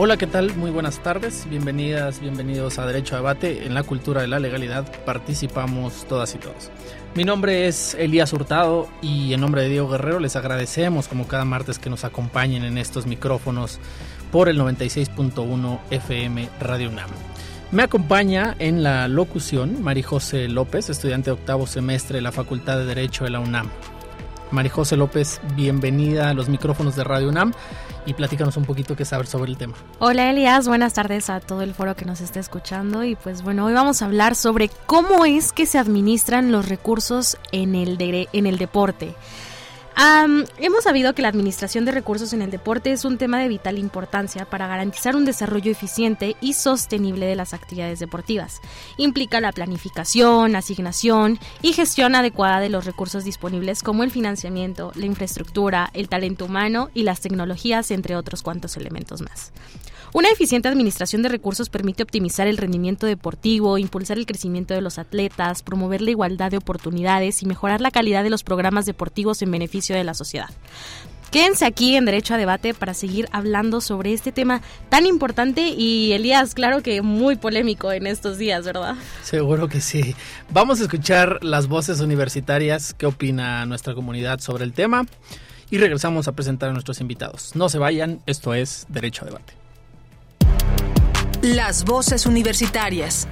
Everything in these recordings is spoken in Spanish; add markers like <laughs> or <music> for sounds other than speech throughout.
Hola, ¿qué tal? Muy buenas tardes. Bienvenidas, bienvenidos a Derecho a Debate. En la cultura de la legalidad participamos todas y todos. Mi nombre es Elías Hurtado y en nombre de Diego Guerrero les agradecemos como cada martes que nos acompañen en estos micrófonos por el 96.1 FM Radio UNAM. Me acompaña en la locución Marijose López, estudiante de octavo semestre de la Facultad de Derecho de la UNAM. Marijose López, bienvenida a los micrófonos de Radio UNAM y platícanos un poquito qué saber sobre el tema. Hola Elias, buenas tardes a todo el foro que nos esté escuchando y pues bueno, hoy vamos a hablar sobre cómo es que se administran los recursos en el, en el deporte hemos sabido que la administración de recursos en el deporte es un tema de vital importancia para garantizar un desarrollo eficiente y sostenible de las actividades deportivas. Implica la planificación, asignación y gestión adecuada de los recursos disponibles como el financiamiento, la infraestructura, el talento humano y las tecnologías, entre otros cuantos elementos más. Una eficiente administración de recursos permite optimizar el rendimiento deportivo, impulsar el crecimiento de los atletas, promover la igualdad de oportunidades y mejorar la calidad de los programas deportivos en beneficio de la sociedad. Quédense aquí en Derecho a Debate para seguir hablando sobre este tema tan importante y Elías, claro que muy polémico en estos días, ¿verdad? Seguro que sí. Vamos a escuchar las voces universitarias, qué opina nuestra comunidad sobre el tema y regresamos a presentar a nuestros invitados. No se vayan, esto es Derecho a Debate. Las voces universitarias.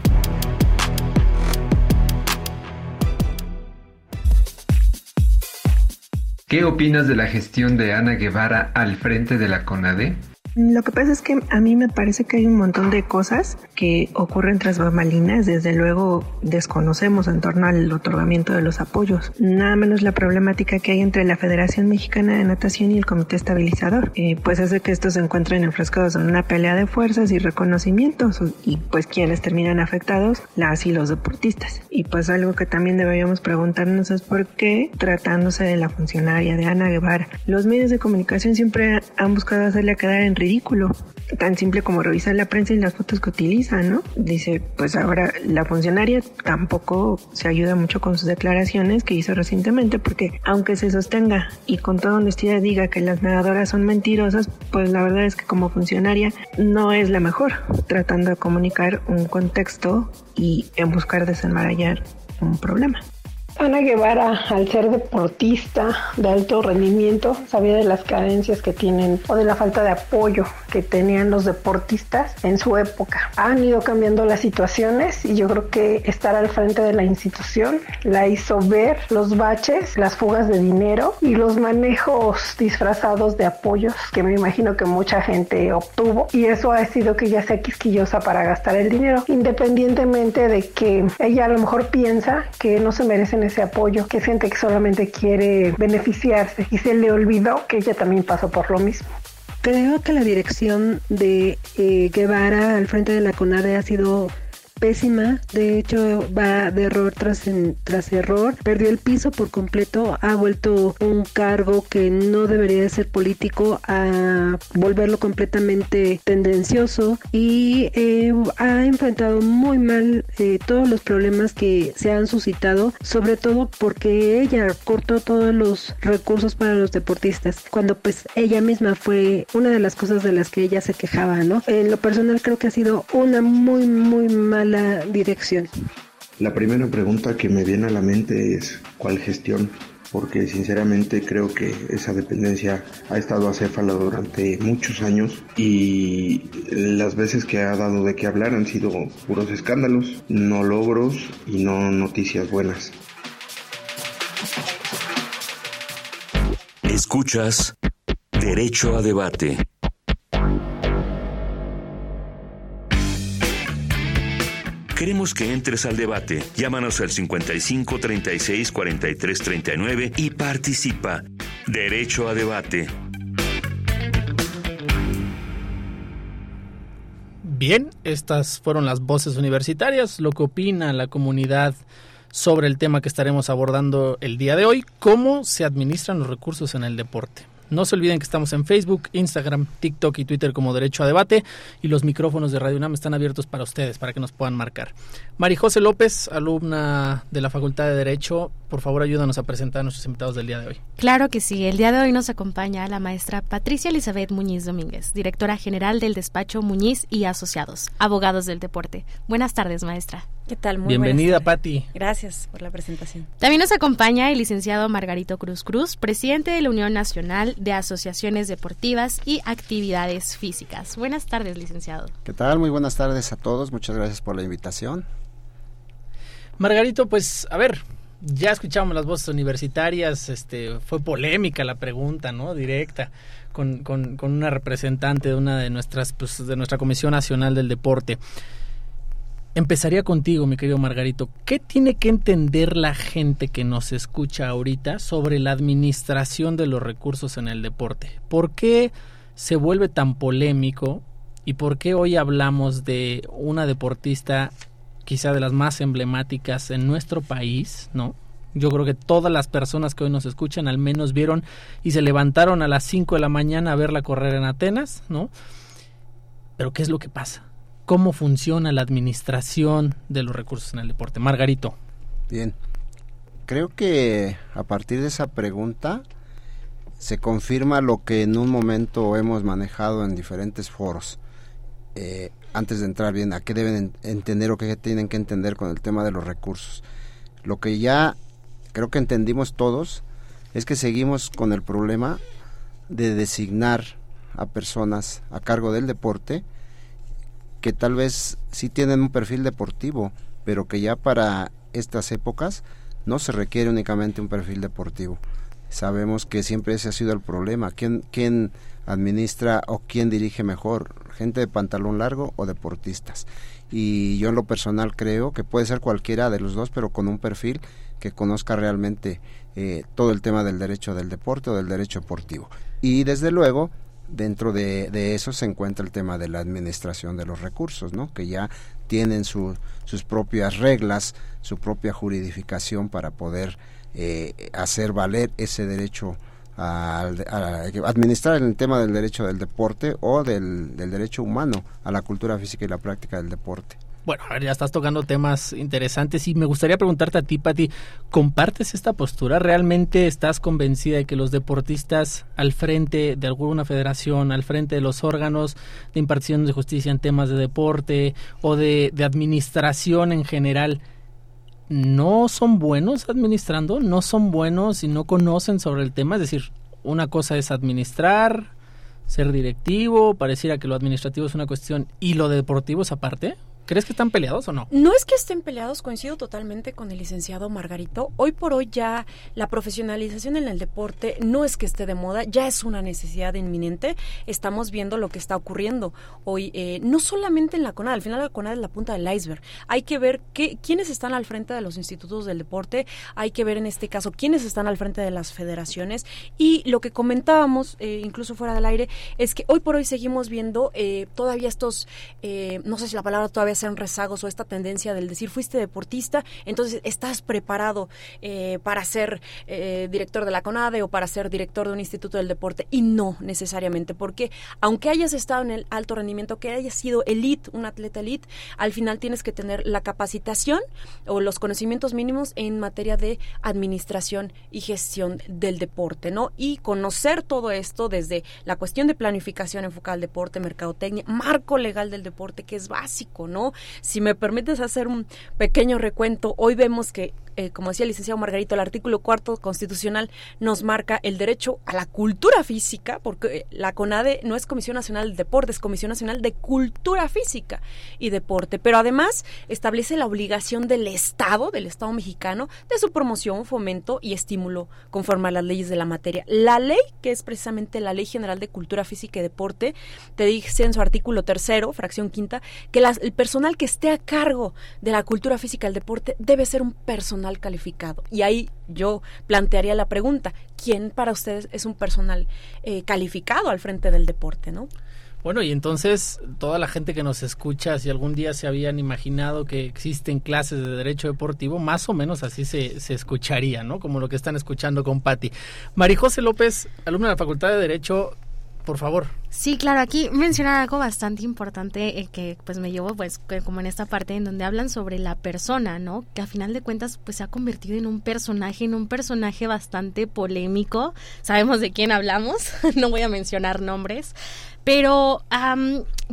¿Qué opinas de la gestión de Ana Guevara al frente de la CONADE? Lo que pasa es que a mí me parece que hay un montón de cosas que ocurren tras bambalinas. Desde luego desconocemos en torno al otorgamiento de los apoyos. Nada menos la problemática que hay entre la Federación Mexicana de Natación y el Comité Estabilizador. Eh, pues hace que estos se encuentren enfrascados en una pelea de fuerzas y reconocimientos y pues quienes terminan afectados, las y los deportistas. Y pues algo que también deberíamos preguntarnos es por qué tratándose de la funcionaria de Ana Guevara, los medios de comunicación siempre han buscado hacerle quedar en ridículo. Tan simple como revisar la prensa y las fotos que utiliza, ¿no? Dice, pues ahora la funcionaria tampoco se ayuda mucho con sus declaraciones que hizo recientemente, porque aunque se sostenga y con toda honestidad diga que las nadadoras son mentirosas, pues la verdad es que como funcionaria no es la mejor, tratando de comunicar un contexto y en buscar desenmarañar un problema. Ana Guevara, al ser deportista de alto rendimiento, sabía de las carencias que tienen o de la falta de apoyo que tenían los deportistas en su época. Han ido cambiando las situaciones y yo creo que estar al frente de la institución la hizo ver los baches, las fugas de dinero y los manejos disfrazados de apoyos que me imagino que mucha gente obtuvo y eso ha sido que ella sea quisquillosa para gastar el dinero, independientemente de que ella a lo mejor piensa que no se merecen ese apoyo, que siente que solamente quiere beneficiarse y se le olvidó que ella también pasó por lo mismo. Creo que la dirección de eh, Guevara al frente de la CONADE ha sido pésima, de hecho va de error tras, tras error, perdió el piso por completo, ha vuelto un cargo que no debería de ser político a volverlo completamente tendencioso y eh, ha enfrentado muy mal eh, todos los problemas que se han suscitado, sobre todo porque ella cortó todos los recursos para los deportistas, cuando pues ella misma fue una de las cosas de las que ella se quejaba, ¿no? En lo personal creo que ha sido una muy muy mala la dirección? La primera pregunta que me viene a la mente es ¿cuál gestión? porque sinceramente creo que esa dependencia ha estado acéfala durante muchos años y las veces que ha dado de qué hablar han sido puros escándalos, no logros y no noticias buenas. Escuchas Derecho a Debate. Queremos que entres al debate. Llámanos al 55 36 43 39 y participa. Derecho a debate. Bien, estas fueron las voces universitarias, lo que opina la comunidad sobre el tema que estaremos abordando el día de hoy, cómo se administran los recursos en el deporte. No se olviden que estamos en Facebook, Instagram, TikTok y Twitter como Derecho a Debate y los micrófonos de Radio UNAM están abiertos para ustedes, para que nos puedan marcar. José López, alumna de la Facultad de Derecho, por favor ayúdanos a presentar a nuestros invitados del día de hoy. Claro que sí, el día de hoy nos acompaña la maestra Patricia Elizabeth Muñiz Domínguez, directora general del despacho Muñiz y Asociados, abogados del deporte. Buenas tardes, maestra. ¿Qué tal? Muy Bienvenida, Patti. Gracias por la presentación. También nos acompaña el licenciado Margarito Cruz Cruz, presidente de la Unión Nacional de Asociaciones Deportivas y Actividades Físicas. Buenas tardes, licenciado. ¿Qué tal? Muy buenas tardes a todos. Muchas gracias por la invitación. Margarito, pues, a ver, ya escuchamos las voces universitarias, este, fue polémica la pregunta, ¿no? Directa, con, con, con una representante de una de nuestras, pues, de nuestra Comisión Nacional del Deporte. Empezaría contigo, mi querido Margarito. ¿Qué tiene que entender la gente que nos escucha ahorita sobre la administración de los recursos en el deporte? ¿Por qué se vuelve tan polémico y por qué hoy hablamos de una deportista quizá de las más emblemáticas en nuestro país, ¿no? Yo creo que todas las personas que hoy nos escuchan al menos vieron y se levantaron a las 5 de la mañana a verla correr en Atenas, ¿no? Pero ¿qué es lo que pasa? Cómo funciona la administración de los recursos en el deporte. Margarito. Bien. Creo que a partir de esa pregunta se confirma lo que en un momento hemos manejado en diferentes foros. Eh, antes de entrar bien, a qué deben entender o qué tienen que entender con el tema de los recursos. Lo que ya creo que entendimos todos es que seguimos con el problema de designar a personas a cargo del deporte que tal vez sí tienen un perfil deportivo, pero que ya para estas épocas no se requiere únicamente un perfil deportivo. Sabemos que siempre ese ha sido el problema. ¿Quién, quién administra o quién dirige mejor? ¿Gente de pantalón largo o deportistas? Y yo en lo personal creo que puede ser cualquiera de los dos, pero con un perfil que conozca realmente eh, todo el tema del derecho del deporte o del derecho deportivo. Y desde luego, dentro de, eso se encuentra el tema de la administración de los recursos, ¿no? que ya tienen sus propias reglas, su propia juridificación para poder eh, hacer valer ese derecho a, administrar el tema del derecho del deporte o del derecho humano a la cultura física y la práctica del deporte. Bueno, a ver, ya estás tocando temas interesantes y me gustaría preguntarte a ti, Pati, ¿compartes esta postura? ¿Realmente estás convencida de que los deportistas al frente de alguna federación, al frente de los órganos de impartición de justicia en temas de deporte o de, de administración en general, no son buenos administrando? ¿No son buenos y no conocen sobre el tema? Es decir, una cosa es administrar, ser directivo, pareciera que lo administrativo es una cuestión y lo deportivo es aparte. ¿Crees que están peleados o no? No es que estén peleados, coincido totalmente con el licenciado Margarito. Hoy por hoy ya la profesionalización en el deporte no es que esté de moda, ya es una necesidad inminente. Estamos viendo lo que está ocurriendo hoy, eh, no solamente en la CONAD, al final la CONAD es la punta del iceberg. Hay que ver qué, quiénes están al frente de los institutos del deporte, hay que ver en este caso quiénes están al frente de las federaciones y lo que comentábamos, eh, incluso fuera del aire, es que hoy por hoy seguimos viendo eh, todavía estos, no sé si la palabra todavía sean rezagos o esta tendencia del decir fuiste deportista, entonces estás preparado eh, para ser eh, director de la CONADE o para ser director de un instituto del deporte y no necesariamente, porque aunque hayas estado en el alto rendimiento, que hayas sido elite, un atleta elite, al final tienes que tener la capacitación o los conocimientos mínimos en materia de administración y gestión del deporte, ¿no? Y conocer todo esto desde la cuestión de planificación enfocada al deporte, mercadotecnia, marco legal del deporte, que es básico, ¿no? Si me permites hacer un pequeño recuento, hoy vemos que eh, como decía el licenciado Margarito, el artículo cuarto constitucional nos marca el derecho a la cultura física, porque la CONADE no es Comisión Nacional de Deporte, es Comisión Nacional de Cultura Física y Deporte, pero además establece la obligación del Estado, del Estado mexicano, de su promoción, fomento y estímulo conforme a las leyes de la materia. La ley, que es precisamente la Ley General de Cultura Física y Deporte, te dice en su artículo tercero, fracción quinta, que el personal que esté a cargo de la cultura física y el deporte debe ser un personal calificado. Y ahí yo plantearía la pregunta, ¿quién para ustedes es un personal eh, calificado al frente del deporte, no? Bueno, y entonces toda la gente que nos escucha, si algún día se habían imaginado que existen clases de derecho deportivo, más o menos así se, se escucharía, ¿no? Como lo que están escuchando con Patti. Marijose López, alumna de la Facultad de Derecho, por favor. Sí, claro, aquí mencionar algo bastante importante eh, que pues me llevo pues como en esta parte en donde hablan sobre la persona, ¿no? Que a final de cuentas pues se ha convertido en un personaje, en un personaje bastante polémico. Sabemos de quién hablamos, <laughs> no voy a mencionar nombres, pero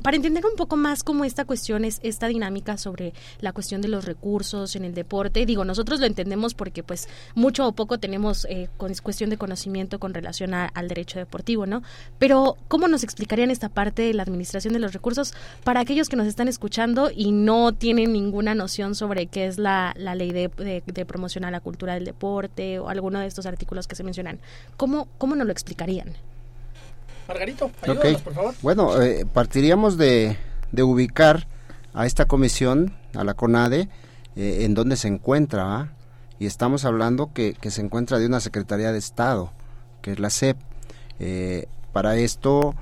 para entender un poco más cómo esta cuestión es esta dinámica sobre la cuestión de los recursos en el deporte, digo, nosotros lo entendemos porque pues mucho o poco tenemos eh, cuestión de conocimiento con relación al derecho deportivo, ¿no? Pero ¿cómo nos explicarían esta parte de la administración de los recursos para aquellos que nos están escuchando y no tienen ninguna noción sobre qué es la, ley de, de, promoción a la cultura del deporte o alguno de estos artículos que se mencionan? ¿Cómo, cómo nos lo explicarían? Margarito, ayúdanos, por favor. Bueno, eh, partiríamos de, ubicar a esta comisión, a la CONADE, eh, en donde se encuentra, y estamos hablando que, se encuentra de una Secretaría de Estado, que es la CEP. Eh, para esto,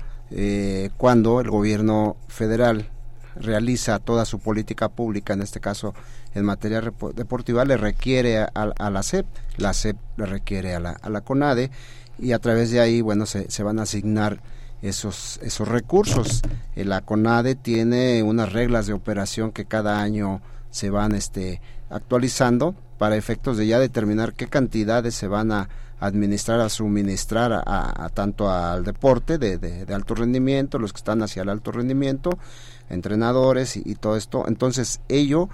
cuando el gobierno federal realiza toda su política pública, en este caso en materia deportiva, le requiere a, la CEP, la CEP le requiere a la, a la CONADE, y a través de ahí, bueno, se, se van a asignar esos, esos recursos. La CONADE tiene unas reglas de operación que cada año se van este, actualizando para efectos de ya determinar qué cantidades se van a administrar, a suministrar a, tanto al deporte de, de, alto rendimiento, los que están hacia el alto rendimiento, entrenadores y, y todo esto. Entonces, ello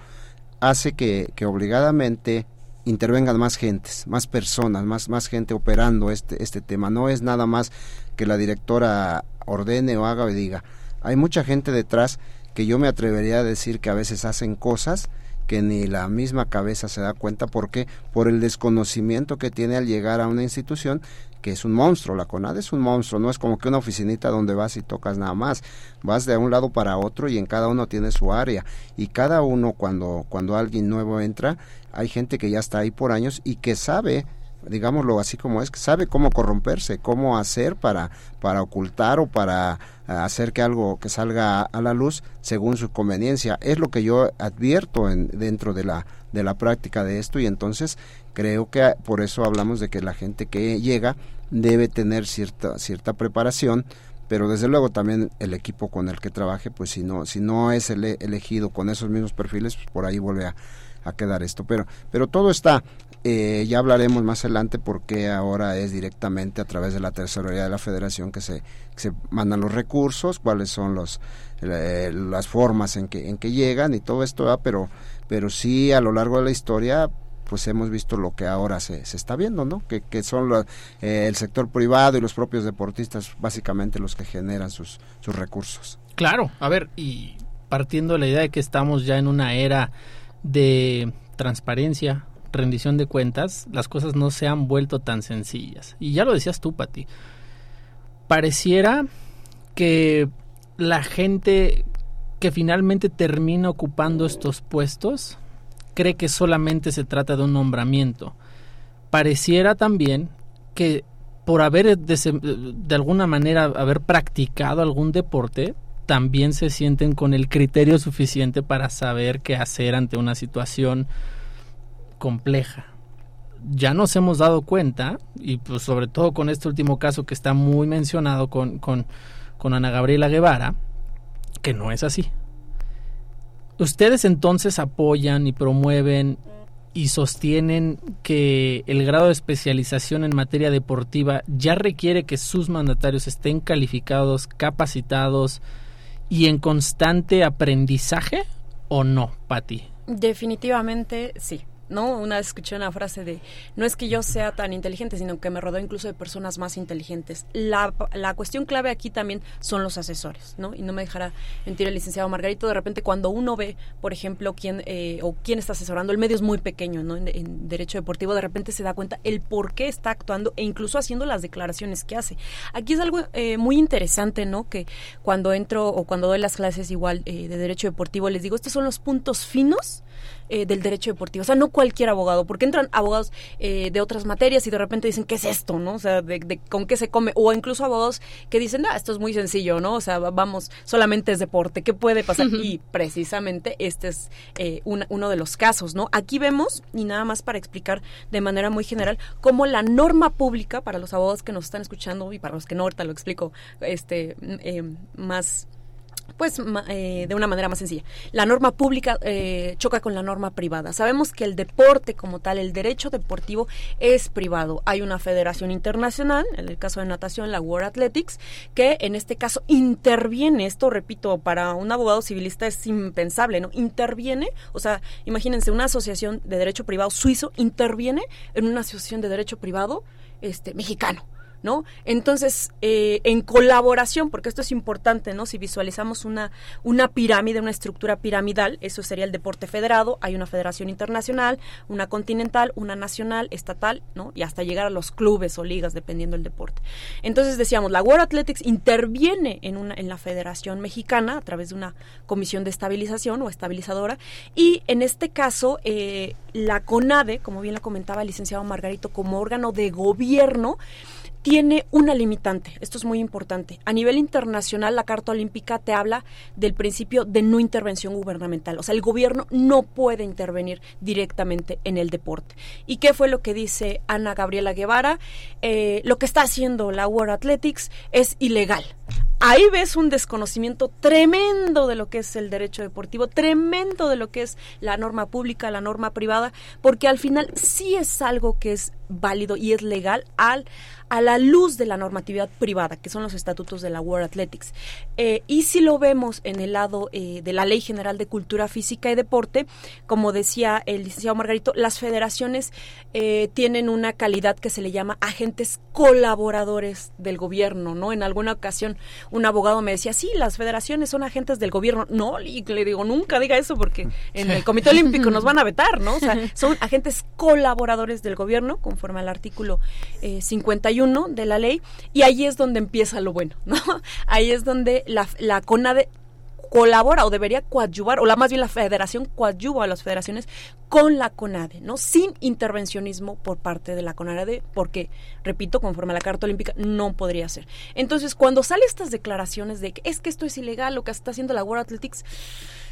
hace que, que obligadamente intervengan más gentes, más personas, más, más gente operando este, este tema. No es nada más que la directora ordene o haga o diga. Hay mucha gente detrás que yo me atrevería a decir que a veces hacen cosas que ni la misma cabeza se da cuenta porque por el desconocimiento que tiene al llegar a una institución que es un monstruo, la CONAD es un monstruo, no es como que una oficinita donde vas y tocas nada más, vas de un lado para otro y en cada uno tiene su área y cada uno cuando cuando alguien nuevo entra, hay gente que ya está ahí por años y que sabe digámoslo así como es, que sabe cómo corromperse, cómo hacer para, para ocultar o para eh, hacer que algo que salga a la luz según su conveniencia. Es lo que yo advierto en, dentro de la, de la práctica de esto y entonces creo que por eso hablamos de que la gente que llega debe tener cierta, cierta preparación pero desde luego también el equipo con el que trabaje, pues si no, si no es elegido con esos mismos perfiles, pues por ahí vuelve a, a quedar esto. Pero, pero todo está eh, ya hablaremos más adelante porque ahora es directamente a través de la tesorería de la federación que se, se mandan los recursos, cuáles son los, eh, las formas en que, en que llegan y todo esto, pero, pero sí a lo largo de la historia pues hemos visto lo que ahora se, se está viendo, ¿no? Que, que son eh, el sector privado y los propios deportistas básicamente los que generan sus, sus recursos. Claro, a ver, y partiendo de la idea de que estamos ya en una era de transparencia, rendición de cuentas, las cosas no se han vuelto tan sencillas. Y ya lo decías tú, Pati. Pareciera que la gente que finalmente termina ocupando estos puestos cree que solamente se trata de un nombramiento. Pareciera también que por haber de, de alguna manera haber practicado algún deporte, también se sienten con el criterio suficiente para saber qué hacer ante una situación compleja. Ya nos hemos dado cuenta, y pues sobre todo con este último caso que está muy mencionado con, con, con Ana Gabriela Guevara, que no es así. Ustedes entonces apoyan y promueven y sostienen que el grado de especialización en materia deportiva ya requiere que sus mandatarios estén calificados, capacitados y en constante aprendizaje o no, Patti? Definitivamente sí ¿no? Una vez escuché una frase de, no es que yo sea tan inteligente, sino que me rodeo incluso de personas más inteligentes. La, la cuestión clave aquí también son los asesores, ¿no? Y no me dejará mentir el licenciado Margarito, de repente cuando uno ve, por ejemplo, quién eh, o quién está asesorando, el medio es muy pequeño, ¿no? En, derecho deportivo, de repente se da cuenta el por qué está actuando e incluso haciendo las declaraciones que hace. Aquí es algo eh, muy interesante, ¿no? Que cuando entro o cuando doy las clases igual eh, de derecho deportivo, les digo, estos son los puntos finos eh, del derecho deportivo. O sea, no cualquier abogado, porque entran abogados eh, de otras materias y de repente dicen, ¿qué es esto? ¿No? O sea, de, ¿con qué se come? O incluso abogados que dicen, ah, esto es muy sencillo, ¿no? O sea, vamos, solamente es deporte, ¿qué puede pasar? Y precisamente este es eh, uno de los casos, ¿no? Aquí vemos, y nada más para explicar de manera muy general, cómo la norma pública, para los abogados que nos están escuchando y para los que no, ahorita lo explico este, más pues eh, de una manera más sencilla. La norma pública eh, choca con la norma privada. Sabemos que el deporte como tal, el derecho deportivo es privado. Hay una federación internacional, en el caso de natación, la World Athletics, que en este caso interviene, esto repito, para un abogado civilista es impensable, ¿no? Interviene, o sea, imagínense, una asociación de derecho privado suizo interviene en una asociación de derecho privado este, mexicano. ¿No? Entonces, eh, en colaboración, porque esto es importante, ¿no? Si visualizamos una, una pirámide, una estructura piramidal, eso sería el deporte federado, hay una federación internacional, una continental, una nacional, estatal, ¿no? Y hasta llegar a los clubes o ligas, dependiendo del deporte. Entonces, decíamos, la World Athletics interviene en, una, en la Federación Mexicana a través de una comisión de estabilización o estabilizadora, y en este caso, eh, la CONADE, como bien la comentaba el licenciado Margarito, como órgano de gobierno, tiene una limitante. Esto es muy importante. A nivel internacional, la Carta Olímpica te habla del principio de no intervención gubernamental. O sea, el gobierno no puede intervenir directamente en el deporte. ¿Y qué fue lo que dice Ana Gabriela Guevara? Eh, lo que está haciendo la World Athletics es ilegal. Ahí ves un desconocimiento tremendo de lo que es el derecho deportivo, tremendo de lo que es la norma pública, la norma privada, porque al final sí es algo que es válido y es legal al a la luz de la normatividad privada, que son los estatutos de la World Athletics. Eh, y si lo vemos en el lado eh, de la Ley General de Cultura Física y Deporte, como decía el licenciado Margarito, las federaciones eh, tienen una calidad que se le llama agentes colaboradores del gobierno, ¿no? En alguna ocasión un abogado me decía, sí, las federaciones son agentes del gobierno. No, y le digo, nunca diga eso porque en el Comité Olímpico nos van a vetar, ¿no? O sea, son agentes colaboradores del gobierno, conforme al artículo 51 de la ley y ahí es donde empieza lo bueno, ¿no? <laughs> Ahí es donde la, la CONADE colabora o debería coadyuvar, o la más bien la federación coadyuva a las federaciones con la CONADE, ¿no? Sin intervencionismo por parte de la CONADE, porque, repito, conforme a la Carta Olímpica, no podría ser. Entonces, cuando salen estas declaraciones de que es que esto es ilegal, lo que está haciendo la World Athletics,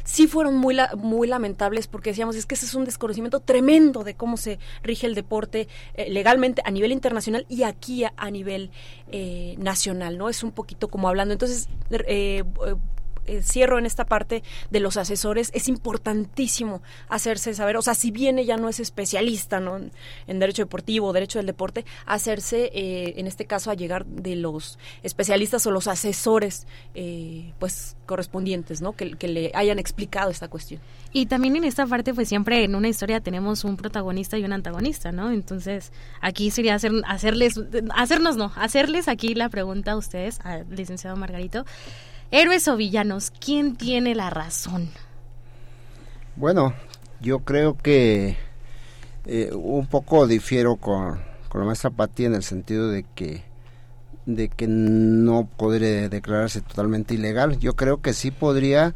sí fueron muy, muy lamentables porque decíamos, es que ese es un desconocimiento tremendo de cómo se rige el deporte eh, legalmente a nivel internacional y aquí a, nivel eh, nacional, ¿no? Es un poquito como hablando. Entonces, cierro en esta parte de los asesores, es importantísimo hacerse saber, o sea, si bien ella no es especialista ¿no? en derecho deportivo, derecho del deporte, hacerse, eh, en este caso, a llegar de los especialistas o los asesores, eh, pues, correspondientes, ¿no? Que, le hayan explicado esta cuestión. Y también en esta parte, pues siempre en una historia tenemos un protagonista y un antagonista, ¿no? Entonces, aquí sería hacer, hacerles, hacernos, no, hacerles aquí la pregunta a ustedes, al licenciado Margarito. Héroes o villanos, ¿quién tiene la razón? Bueno, yo creo que eh, un poco difiero con, con la maestra Patti en el sentido de que de que no podría declararse totalmente ilegal. Yo creo que sí podría,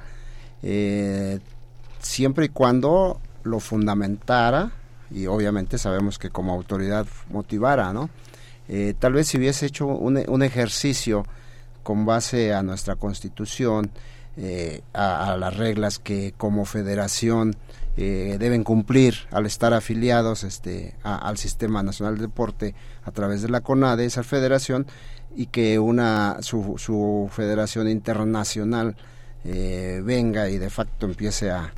eh, siempre y cuando lo fundamentara, y obviamente sabemos que como autoridad motivara, ¿no? Eh, tal vez si hubiese hecho un, un ejercicio con base a nuestra constitución, eh, a, las reglas que como federación eh, deben cumplir al estar afiliados este, al Sistema Nacional de Deporte a través de la CONADE, esa federación, y que una su, federación internacional eh, venga y de facto empiece a,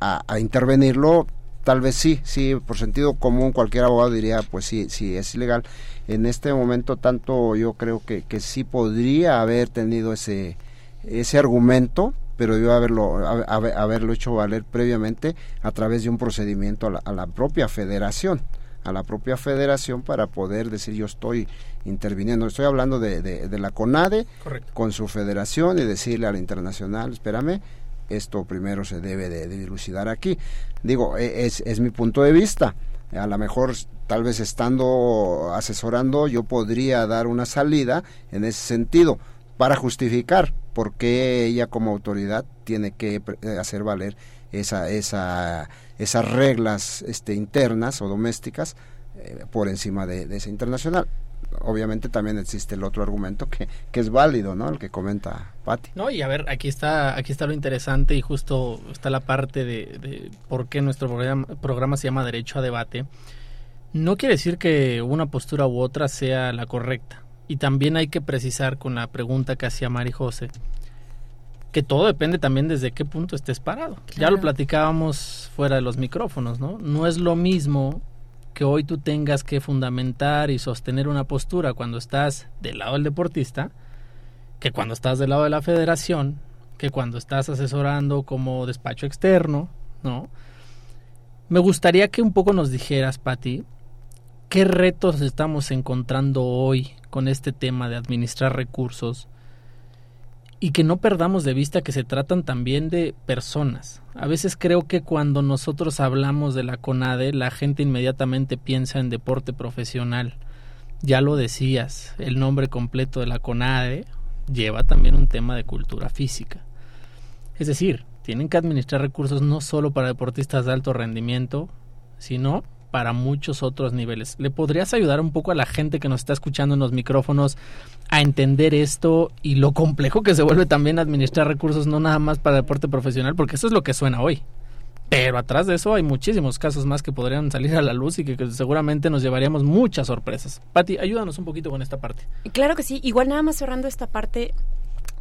a, intervenirlo, tal vez sí, sí, por sentido común cualquier abogado diría, pues sí, sí, es ilegal, en este momento tanto yo creo que, que sí podría haber tenido ese, ese argumento pero debió haberlo, haberlo hecho valer previamente a través de un procedimiento a la, propia federación a la propia federación para poder decir yo estoy interviniendo. Estoy hablando de, de, la CONADE con su federación y decirle a la internacional, espérame, esto primero se debe de, dilucidar aquí. Digo, e, es, es mi punto de vista. A lo mejor, tal vez estando asesorando, yo podría dar una salida en ese sentido para justificar por qué ella como autoridad tiene que eh, hacer valer esa, esa, esas reglas este, internas o domésticas eh, por encima de, de esa internacional obviamente también existe el otro argumento que, que es válido, ¿no? El que comenta Patti. No, y a ver, aquí está, aquí está lo interesante y justo está la parte de, de por qué nuestro programa, programa se llama Derecho a Debate. No quiere decir que una postura u otra sea la correcta. Y también hay que precisar con la pregunta que hacía Mari José, que todo depende también desde qué punto estés parado. Ya lo platicábamos fuera de los micrófonos, ¿no? No es lo mismo que hoy tú tengas que fundamentar y sostener una postura cuando estás del lado del deportista, que cuando estás del lado de la federación, que cuando estás asesorando como despacho externo, ¿no? Me gustaría que un poco nos dijeras, Patti, qué retos estamos encontrando hoy con este tema de administrar recursos y que no perdamos de vista que se tratan también de personas. A veces creo que cuando nosotros hablamos de la CONADE, la gente inmediatamente piensa en deporte profesional. Ya lo decías, el nombre completo de la CONADE lleva también un tema de cultura física. Es decir, tienen que administrar recursos no solo para deportistas de alto rendimiento, sino para muchos otros niveles. ¿Le podrías ayudar un poco a la gente que nos está escuchando en los micrófonos a entender esto y lo complejo que se vuelve también administrar recursos no nada más para deporte profesional? Porque eso es lo que suena hoy. Pero atrás de eso hay muchísimos casos más que podrían salir a la luz y que, seguramente nos llevaríamos muchas sorpresas. Pati, ayúdanos un poquito con esta parte. Claro que sí. Igual nada más cerrando esta parte,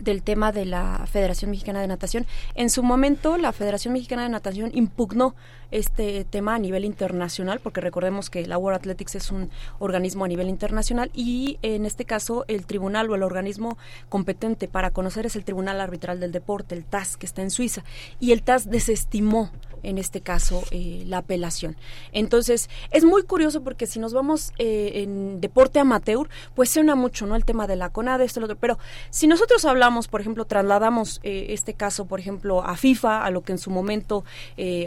del tema de la Federación Mexicana de Natación. En su momento, la Federación Mexicana de Natación impugnó este tema a nivel internacional, porque recordemos que la World Athletics es un organismo a nivel internacional y en este caso el tribunal o el organismo competente para conocer es el Tribunal Arbitral del Deporte, el TAS, que está en Suiza, y el TAS desestimó en este caso eh, la apelación. Entonces, es muy curioso porque si nos vamos eh, en deporte amateur, pues suena mucho, ¿no? El tema de la CONADE, esto, lo otro. Pero si nosotros hablamos, por ejemplo, trasladamos eh, este caso, por ejemplo, a FIFA, a lo que en su momento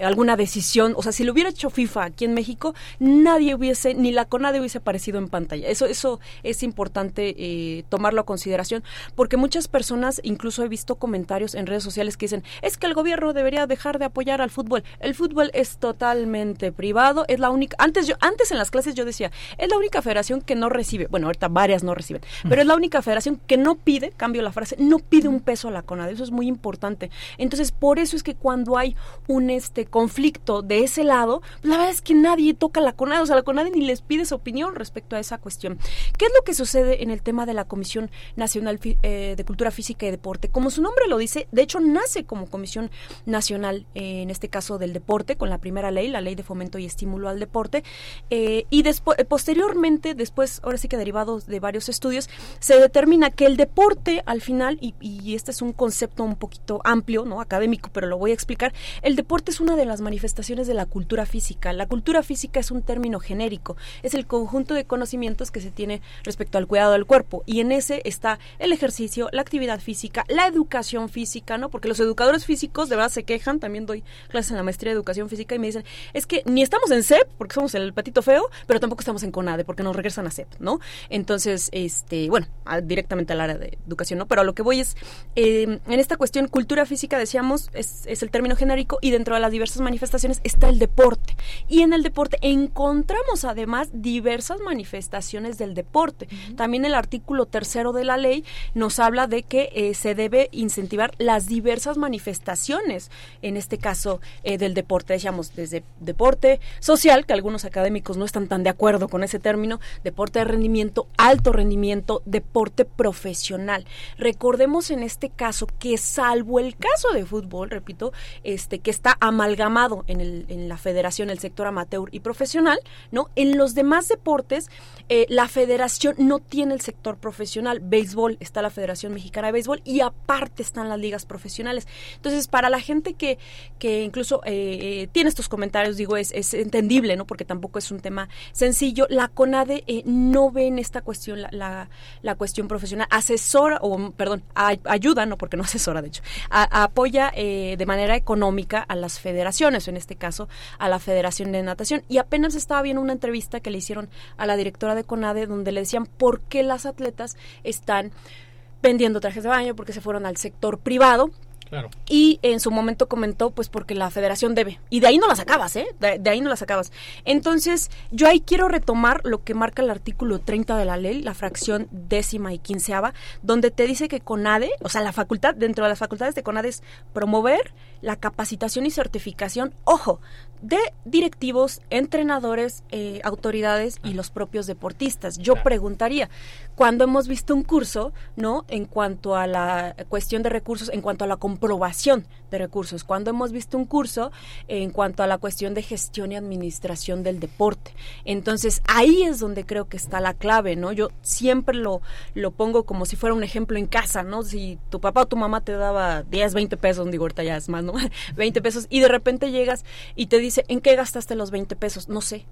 alguna decisión, o sea, si lo hubiera hecho FIFA aquí en México, nadie hubiese, ni la CONADE hubiese aparecido en pantalla. Eso, eso es importante tomarlo a consideración porque muchas personas, incluso he visto comentarios en redes sociales que dicen, es que el gobierno debería dejar de apoyar al fútbol. El fútbol es totalmente privado, es la única, antes yo, antes en las clases yo decía, es la única federación que no recibe, bueno, ahorita varias no reciben, pero es la única federación que no pide, cambio la frase, no pide un peso a la CONADE, eso es muy importante. Entonces, por eso es que cuando hay un este conflicto de ese lado, la verdad es que nadie toca la CONADE, o sea, la CONADE ni les pide su opinión respecto a esa cuestión. ¿Qué es lo que sucede en el tema de la Comisión Nacional eh, de Cultura Física y Deporte? Como su nombre lo dice, de hecho nace como Comisión Nacional, eh, en este caso del deporte con la primera ley, la ley de fomento y estímulo al deporte, eh, y después, posteriormente, después, ahora sí que derivados de varios estudios, se determina que el deporte al final, y, este es un concepto un poquito amplio, no académico, pero lo voy a explicar, el deporte es una de las manifestaciones de la cultura física. La cultura física es un término genérico, es el conjunto de conocimientos que se tiene respecto al cuidado del cuerpo, y en ese está el ejercicio, la actividad física, la educación física, ¿no? Porque los educadores físicos de verdad se quejan, también doy clases en la maestría de educación física y me dicen, es que ni estamos en CEP, porque somos el patito feo, pero tampoco estamos en CONADE, porque nos regresan a CEP, ¿no? Entonces, este, bueno, directamente al área de educación, ¿no? Pero a lo que voy es, em, en esta cuestión, cultura física, decíamos, es, es el término genérico y dentro de las diversas manifestaciones está el deporte. Y en el deporte encontramos además diversas manifestaciones del deporte. También el artículo tercero de la ley nos habla de que eh, se debe incentivar las diversas manifestaciones, en este caso eh, del deporte, decíamos, desde deporte social, que algunos académicos no están tan de acuerdo con ese término, deporte de rendimiento, alto rendimiento, deporte profesional. Recordemos recordemos en este caso que salvo el caso de fútbol, repito, este que está amalgamado en, el, en la federación, el sector amateur y profesional, ¿no? En los demás deportes, eh, la federación no tiene el sector profesional. Béisbol, está la Federación Mexicana de Béisbol y aparte están las ligas profesionales. Entonces, para la gente que, que incluso eh, eh, tiene estos comentarios, digo, es, entendible, ¿no? Porque tampoco es un tema sencillo. La CONADE no ve en esta cuestión la, la, cuestión profesional. Asesora, o perdón, ayuda, no porque no <laughs> asesora, de hecho, apoya de manera económica a las federaciones, en este caso a la Federación de Natación. Y apenas estaba viendo una entrevista que le hicieron a la directora de CONADE donde le decían por qué las atletas están vendiendo trajes de baño, porque se fueron al sector privado y en su momento comentó, pues porque la federación debe. Y de ahí no las acabas, ¿eh? De, ahí no las acabas. Entonces, yo ahí quiero retomar lo que marca el artículo 30 de la ley, la fracción décima y quinceava, donde te dice que CONADE, o sea, la facultad, dentro de las facultades de CONADE es promover la capacitación y certificación, ojo, de directivos, entrenadores, eh, autoridades y los propios deportistas. Yo preguntaría, cuando hemos visto un curso, ¿no? En cuanto a la cuestión de recursos, en cuanto a la comprobación de recursos, cuando hemos visto un curso en cuanto a la cuestión de gestión y administración del deporte. Entonces, ahí es donde creo que está la clave, ¿no? Yo siempre lo, lo pongo como si fuera un ejemplo en casa, ¿no? Si tu papá o tu mamá te daba 10, 20 pesos, digo, ahorita ya es más, ¿no? <laughs> 20 pesos, y de repente llegas y te dice, ¿en qué gastaste los 20 pesos? No sé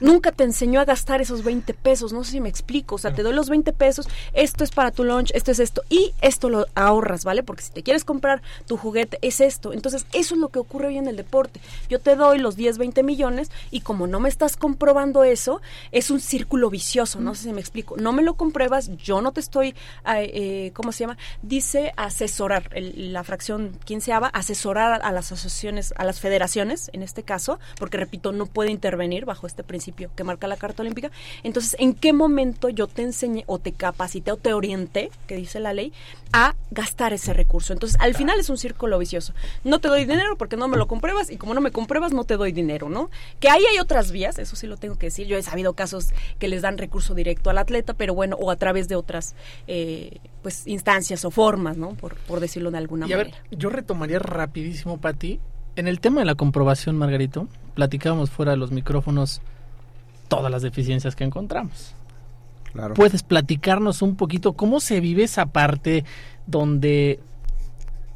nunca te enseñó a gastar esos 20 pesos, no sé si me explico, o sea, te doy los 20 pesos, esto es para tu lunch, esto es esto, y esto lo ahorras, ¿vale? Porque si te quieres comprar tu juguete, es esto. Entonces, eso es lo que ocurre hoy en el deporte. Yo te doy los 10, 20 millones y como no me estás comprobando eso, es un círculo vicioso, no sé si me explico. No me lo compruebas, yo no te estoy, eh, ¿cómo se llama? Dice asesorar, la fracción quinceava, asesorar a las asociaciones, a las federaciones, en este caso, porque repito, no puede intervenir bajo este principio que marca la Carta Olímpica. Entonces, ¿en qué momento yo te enseñé o te capacité o te orienté, que dice la ley, a gastar ese recurso? Entonces, al final es un círculo vicioso. No te doy dinero porque no me lo compruebas y como no me compruebas, no te doy dinero, ¿no? Que ahí hay otras vías, eso sí lo tengo que decir. Yo he sabido casos que les dan recurso directo al atleta, pero bueno, o a través de otras eh, pues instancias o formas, ¿no? Por, por decirlo de alguna y a manera. Ver, yo retomaría rapidísimo, Pati. En el tema de la comprobación, Margarito, platicábamos fuera de los micrófonos todas las deficiencias que encontramos. ¿Puedes platicarnos un poquito cómo se vive esa parte donde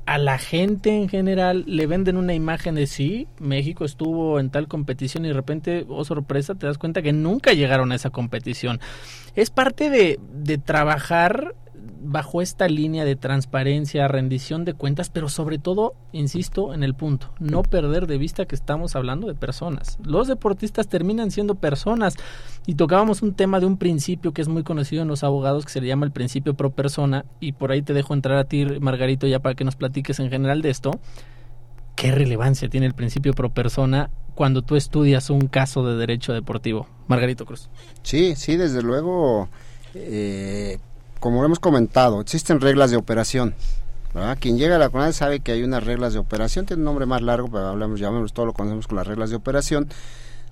a la gente en general le venden una imagen de sí, México estuvo en tal competición y de repente, oh sorpresa, te das cuenta que nunca llegaron a esa competición. Es parte de, de trabajar bajo esta línea de transparencia, rendición de cuentas, pero sobre todo, insisto en el punto, no perder de vista que estamos hablando de personas. Los deportistas terminan siendo personas y tocábamos un tema de un principio que es muy conocido en los abogados que se le llama el principio pro persona y por ahí te dejo entrar a ti, Margarito, ya para que nos platiques en general de esto. ¿Qué relevancia tiene el principio pro persona cuando tú estudias un caso de derecho deportivo? Margarito Cruz. Sí, sí, desde luego. Eh, como hemos comentado, existen reglas de operación. Quien llega a la CONADE sabe que hay unas reglas de operación, tiene un nombre más largo, pero hablamos, llamémoslo todo lo conocemos con las reglas de operación,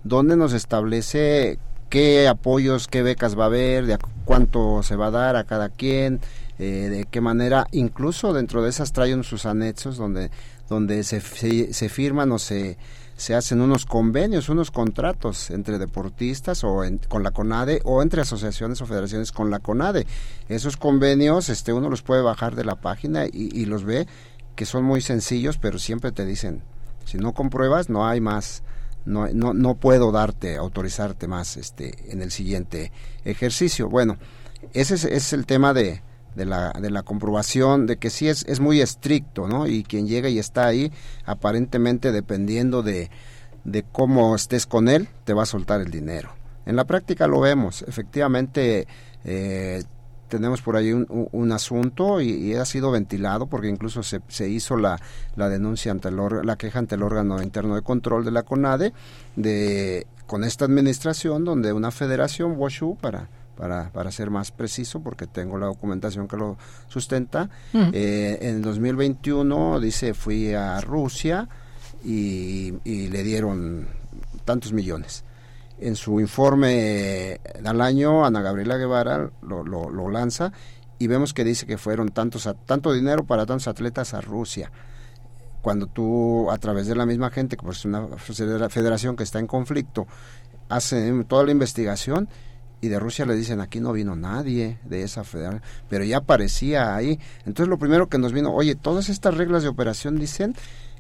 donde nos establece qué apoyos, qué becas va a haber, de cuánto se va a dar a cada quien, eh, de qué manera, incluso dentro de esas traen sus anexos donde, donde se, se firman o se se hacen unos convenios, unos contratos entre deportistas o con la CONADE o entre asociaciones o federaciones con la CONADE. Esos convenios este uno los puede bajar de la página y, los ve que son muy sencillos, pero siempre te dicen, si no compruebas no hay más no, no, no puedo darte, autorizarte más este, en el siguiente ejercicio. Bueno, ese es, ese es el tema de, de la, de la comprobación de que sí es, es muy estricto, ¿no? Y quien llega y está ahí, aparentemente dependiendo de, de cómo estés con él, te va a soltar el dinero. En la práctica lo vemos, efectivamente eh, tenemos por ahí un, asunto y, ha sido ventilado porque incluso se, se hizo la, la denuncia ante el la queja ante el órgano interno de control de la CONADE de con esta administración donde una federación WashU para para, para ser más preciso, porque tengo la documentación que lo sustenta. Eh, en el 2021, dice, fui a Rusia y, le dieron tantos millones. En su informe al año, Ana Gabriela Guevara lo, lo, lanza y vemos que dice que fueron tantos tanto dinero para tantos atletas a Rusia cuando tú a través de la misma gente que es una federación que está en conflicto hace toda la investigación y de Rusia le dicen aquí no vino nadie de esa federación pero ya aparecía ahí. Entonces lo primero que nos vino oye todas estas reglas de operación dicen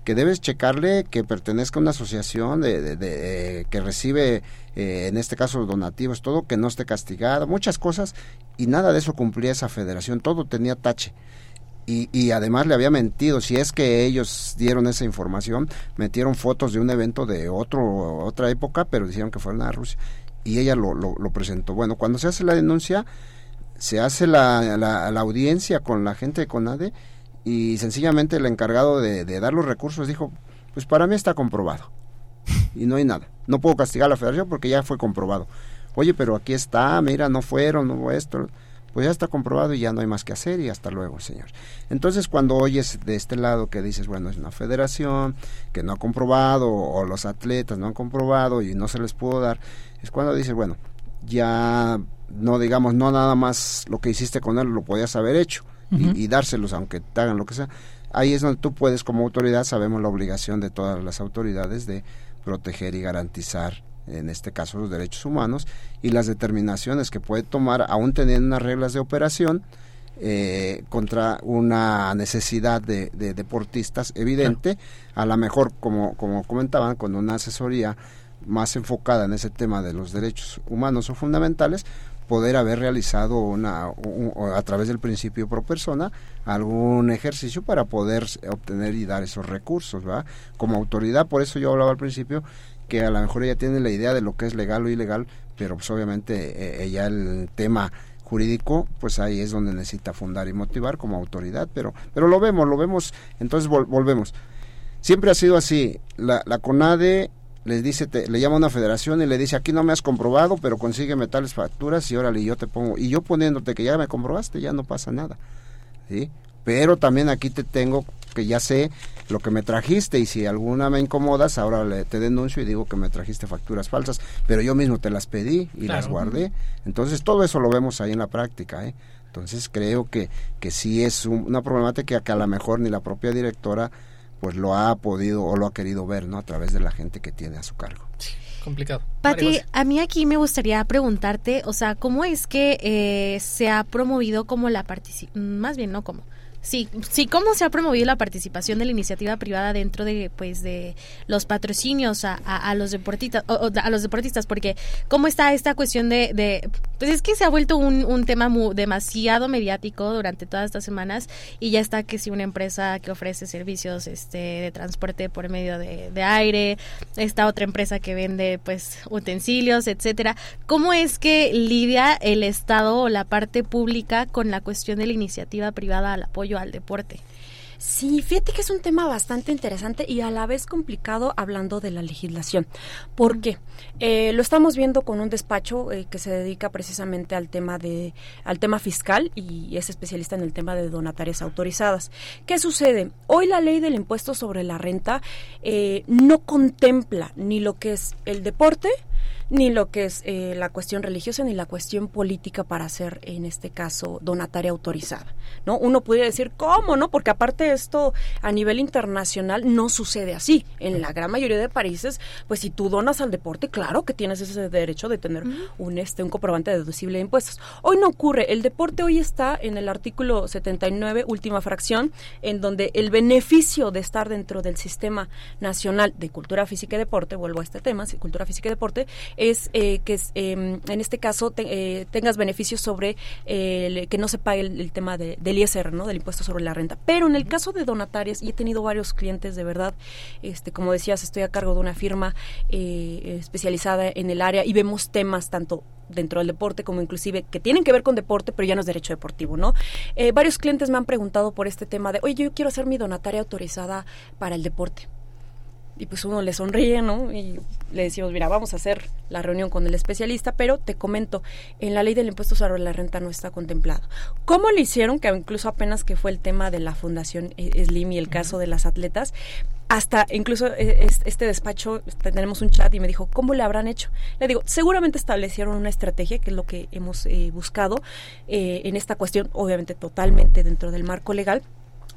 que debes checarle que pertenezca a una asociación de, de, que recibe eh, en este caso donativos todo que no esté castigada muchas cosas y nada de eso cumplía esa federación todo tenía tache. Y, y, además le había mentido, si es que ellos dieron esa información, metieron fotos de un evento de otro otra época, pero dijeron que fueron a Rusia y ella lo, lo, presentó. Bueno, cuando se hace la denuncia, se hace la, la, audiencia con la gente de CONADE y sencillamente el encargado de, dar los recursos dijo, pues para mí está comprobado y no hay nada. No puedo castigar a la federación porque ya fue comprobado. Oye, pero aquí está, mira, no fueron, no esto pues ya está comprobado y ya no hay más que hacer y hasta luego, señor. Entonces, cuando oyes de este lado que dices, bueno, es una federación que no ha comprobado o los atletas no han comprobado y no se les pudo dar, es cuando dices, bueno, ya no digamos, no nada más lo que hiciste con él lo podías haber hecho y, y, dárselos aunque te hagan lo que sea. Ahí es donde tú puedes como autoridad, sabemos la obligación de todas las autoridades de proteger y garantizar en este caso los derechos humanos, y las determinaciones que puede tomar, aún teniendo unas reglas de operación, eh, contra una necesidad de, deportistas evidente, a lo mejor, como, como comentaban, con una asesoría más enfocada en ese tema de los derechos humanos o fundamentales, poder haber realizado una a través del principio pro persona algún ejercicio para poder obtener y dar esos recursos, ¿va? Como autoridad, por eso yo hablaba al principio que a lo mejor ella tiene la idea de lo que es legal o ilegal, pero pues obviamente eh, ella el tema jurídico, pues ahí es donde necesita fundar y motivar como autoridad, pero, pero lo vemos, lo vemos, entonces volvemos. Siempre ha sido así, la, la CONADE les dice, le llama a una federación y le dice, aquí no me has comprobado, pero consígueme tales facturas y órale, yo te pongo, y yo poniéndote que ya me comprobaste, ya no pasa nada, ¿sí? Pero también aquí te tengo que ya sé lo que me trajiste y si alguna me incomodas, ahora le, te denuncio y digo que me trajiste facturas falsas, pero yo mismo te las pedí y las guardé. Entonces todo eso lo vemos ahí en la práctica. ¿eh? Entonces creo que, que sí es una problemática que a lo mejor ni la propia directora pues lo ha podido o lo ha querido ver, ¿no? A través de la gente que tiene a su cargo. Sí, complicado. Pati, a mí aquí me gustaría preguntarte, o sea, ¿cómo es que eh, se ha promovido como la participación, más bien no como, Sí, sí, cómo se ha promovido la participación de la iniciativa privada dentro de pues de los patrocinios a, los deportistas a los deportistas porque cómo está esta cuestión de, de pues es que se ha vuelto un, un tema demasiado mediático durante todas estas semanas y ya está que si una empresa que ofrece servicios este de transporte por medio de, de aire, esta otra empresa que vende pues utensilios, etcétera, ¿cómo es que lidia el Estado o la parte pública con la cuestión de la iniciativa privada al apoyo al deporte. Sí, fíjate que es un tema bastante interesante y a la vez complicado hablando de la legislación. ¿Por qué? Eh, lo estamos viendo con un despacho eh, que se dedica precisamente al tema de al tema fiscal y es especialista en el tema de donatarias autorizadas. ¿Qué sucede? Hoy la ley del impuesto sobre la renta eh, no contempla ni lo que es el deporte ni lo que es eh, la cuestión religiosa ni la cuestión política para ser, en este caso, donataria autorizada. ¿no? Uno podría decir, ¿cómo? no Porque aparte esto a nivel internacional no sucede así. En la gran mayoría de países, pues si tú donas al deporte, claro que tienes ese derecho de tener un, este, un comprobante deducible de impuestos. Hoy no ocurre. El deporte hoy está en el artículo 79, última fracción, en donde el beneficio de estar dentro del sistema nacional de cultura física y deporte, vuelvo a este tema, cultura física y deporte, es eh, que em, en este caso eh, tengas beneficios sobre que no se pague el, tema del ISR, ¿no? del impuesto sobre la renta. Pero en el caso de donatarias, y he tenido varios clientes de verdad, este, como decías, estoy a cargo de una firma eh, especializada en el área y vemos temas tanto dentro del deporte como inclusive que tienen que ver con deporte, pero ya no es derecho deportivo, ¿no? varios clientes me han preguntado por este tema de, oye, yo quiero hacer mi donataria autorizada para el deporte y pues uno le sonríe, ¿no? Y le decimos, mira, vamos a hacer la reunión con el especialista, pero te comento, en la ley del impuesto sobre la renta no está contemplado. ¿Cómo le hicieron? Que incluso apenas que fue el tema de la Fundación eh, Slim y el caso de las atletas, hasta incluso eh, este despacho, este, tenemos un chat y me dijo, ¿cómo le habrán hecho? Le digo, seguramente establecieron una estrategia, que es lo que hemos eh, buscado en esta cuestión, obviamente totalmente dentro del marco legal,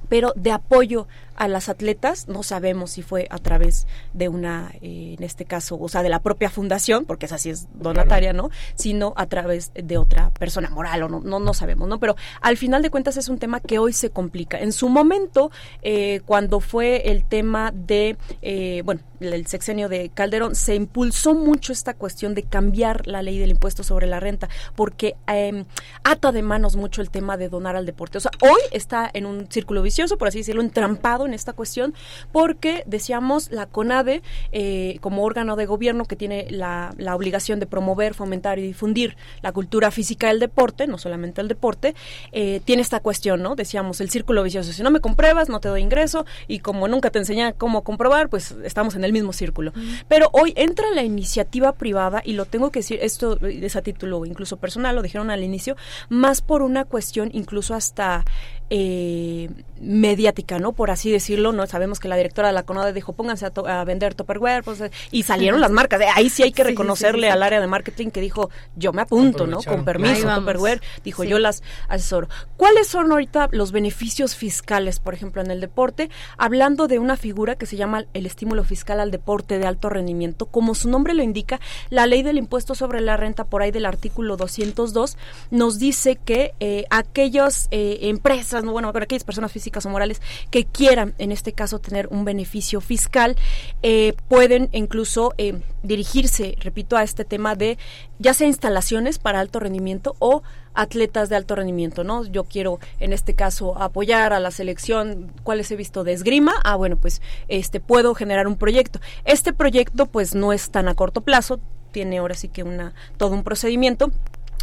pero de apoyo a las atletas, no sabemos si fue a través de una, eh, en este caso, o sea, de la propia fundación, porque es así es donataria, ¿no? Sino a través de otra persona moral o no, no, no sabemos, ¿no? Pero al final de cuentas es un tema que hoy se complica. En su momento, eh, cuando fue el tema de, eh, bueno, el sexenio de Calderón, se impulsó mucho esta cuestión de cambiar la ley del impuesto sobre la renta, porque em, ata de manos mucho el tema de donar al deporte. O sea, hoy está en un círculo vicioso, por así decirlo, entrampado en esta cuestión, porque decíamos la CONADE, eh, como órgano de gobierno que tiene la, la, obligación de promover, fomentar y difundir la cultura física del deporte, no solamente el deporte, eh, tiene esta cuestión, ¿no? Decíamos el círculo vicioso, si no me compruebas, no te doy ingreso, y como nunca te enseñé cómo comprobar, pues estamos en el mismo círculo. Pero hoy entra la iniciativa privada, y lo tengo que decir, esto es a título incluso personal, lo dijeron al inicio, más por una cuestión incluso hasta eh, mediática, ¿no? Por así decirlo, ¿no? Sabemos que la directora de la CONADE dijo, pónganse a, vender Tupperware, pues, y salieron <laughs> las marcas. Ahí sí hay que reconocerle al área de marketing que dijo, yo me apunto, ¿no? Con permiso, Tupperware, dijo, yo las asesoro. ¿Cuáles son ahorita los beneficios fiscales, por ejemplo, en el deporte? Hablando de una figura que se llama el estímulo fiscal al deporte de alto rendimiento, como su nombre lo indica, la ley del impuesto sobre la renta, por ahí del artículo 202, nos dice que eh, aquellas eh, empresas bueno, aquellas personas físicas o morales que quieran, en este caso, tener un beneficio fiscal, eh, pueden incluso eh, dirigirse, repito, a este tema de ya sea instalaciones para alto rendimiento o atletas de alto rendimiento, ¿no? Yo quiero, en este caso, apoyar a la selección, ¿cuáles he visto de esgrima? Ah, bueno, pues este puedo generar un proyecto. Este proyecto, pues, no es tan a corto plazo, tiene ahora sí que una todo un procedimiento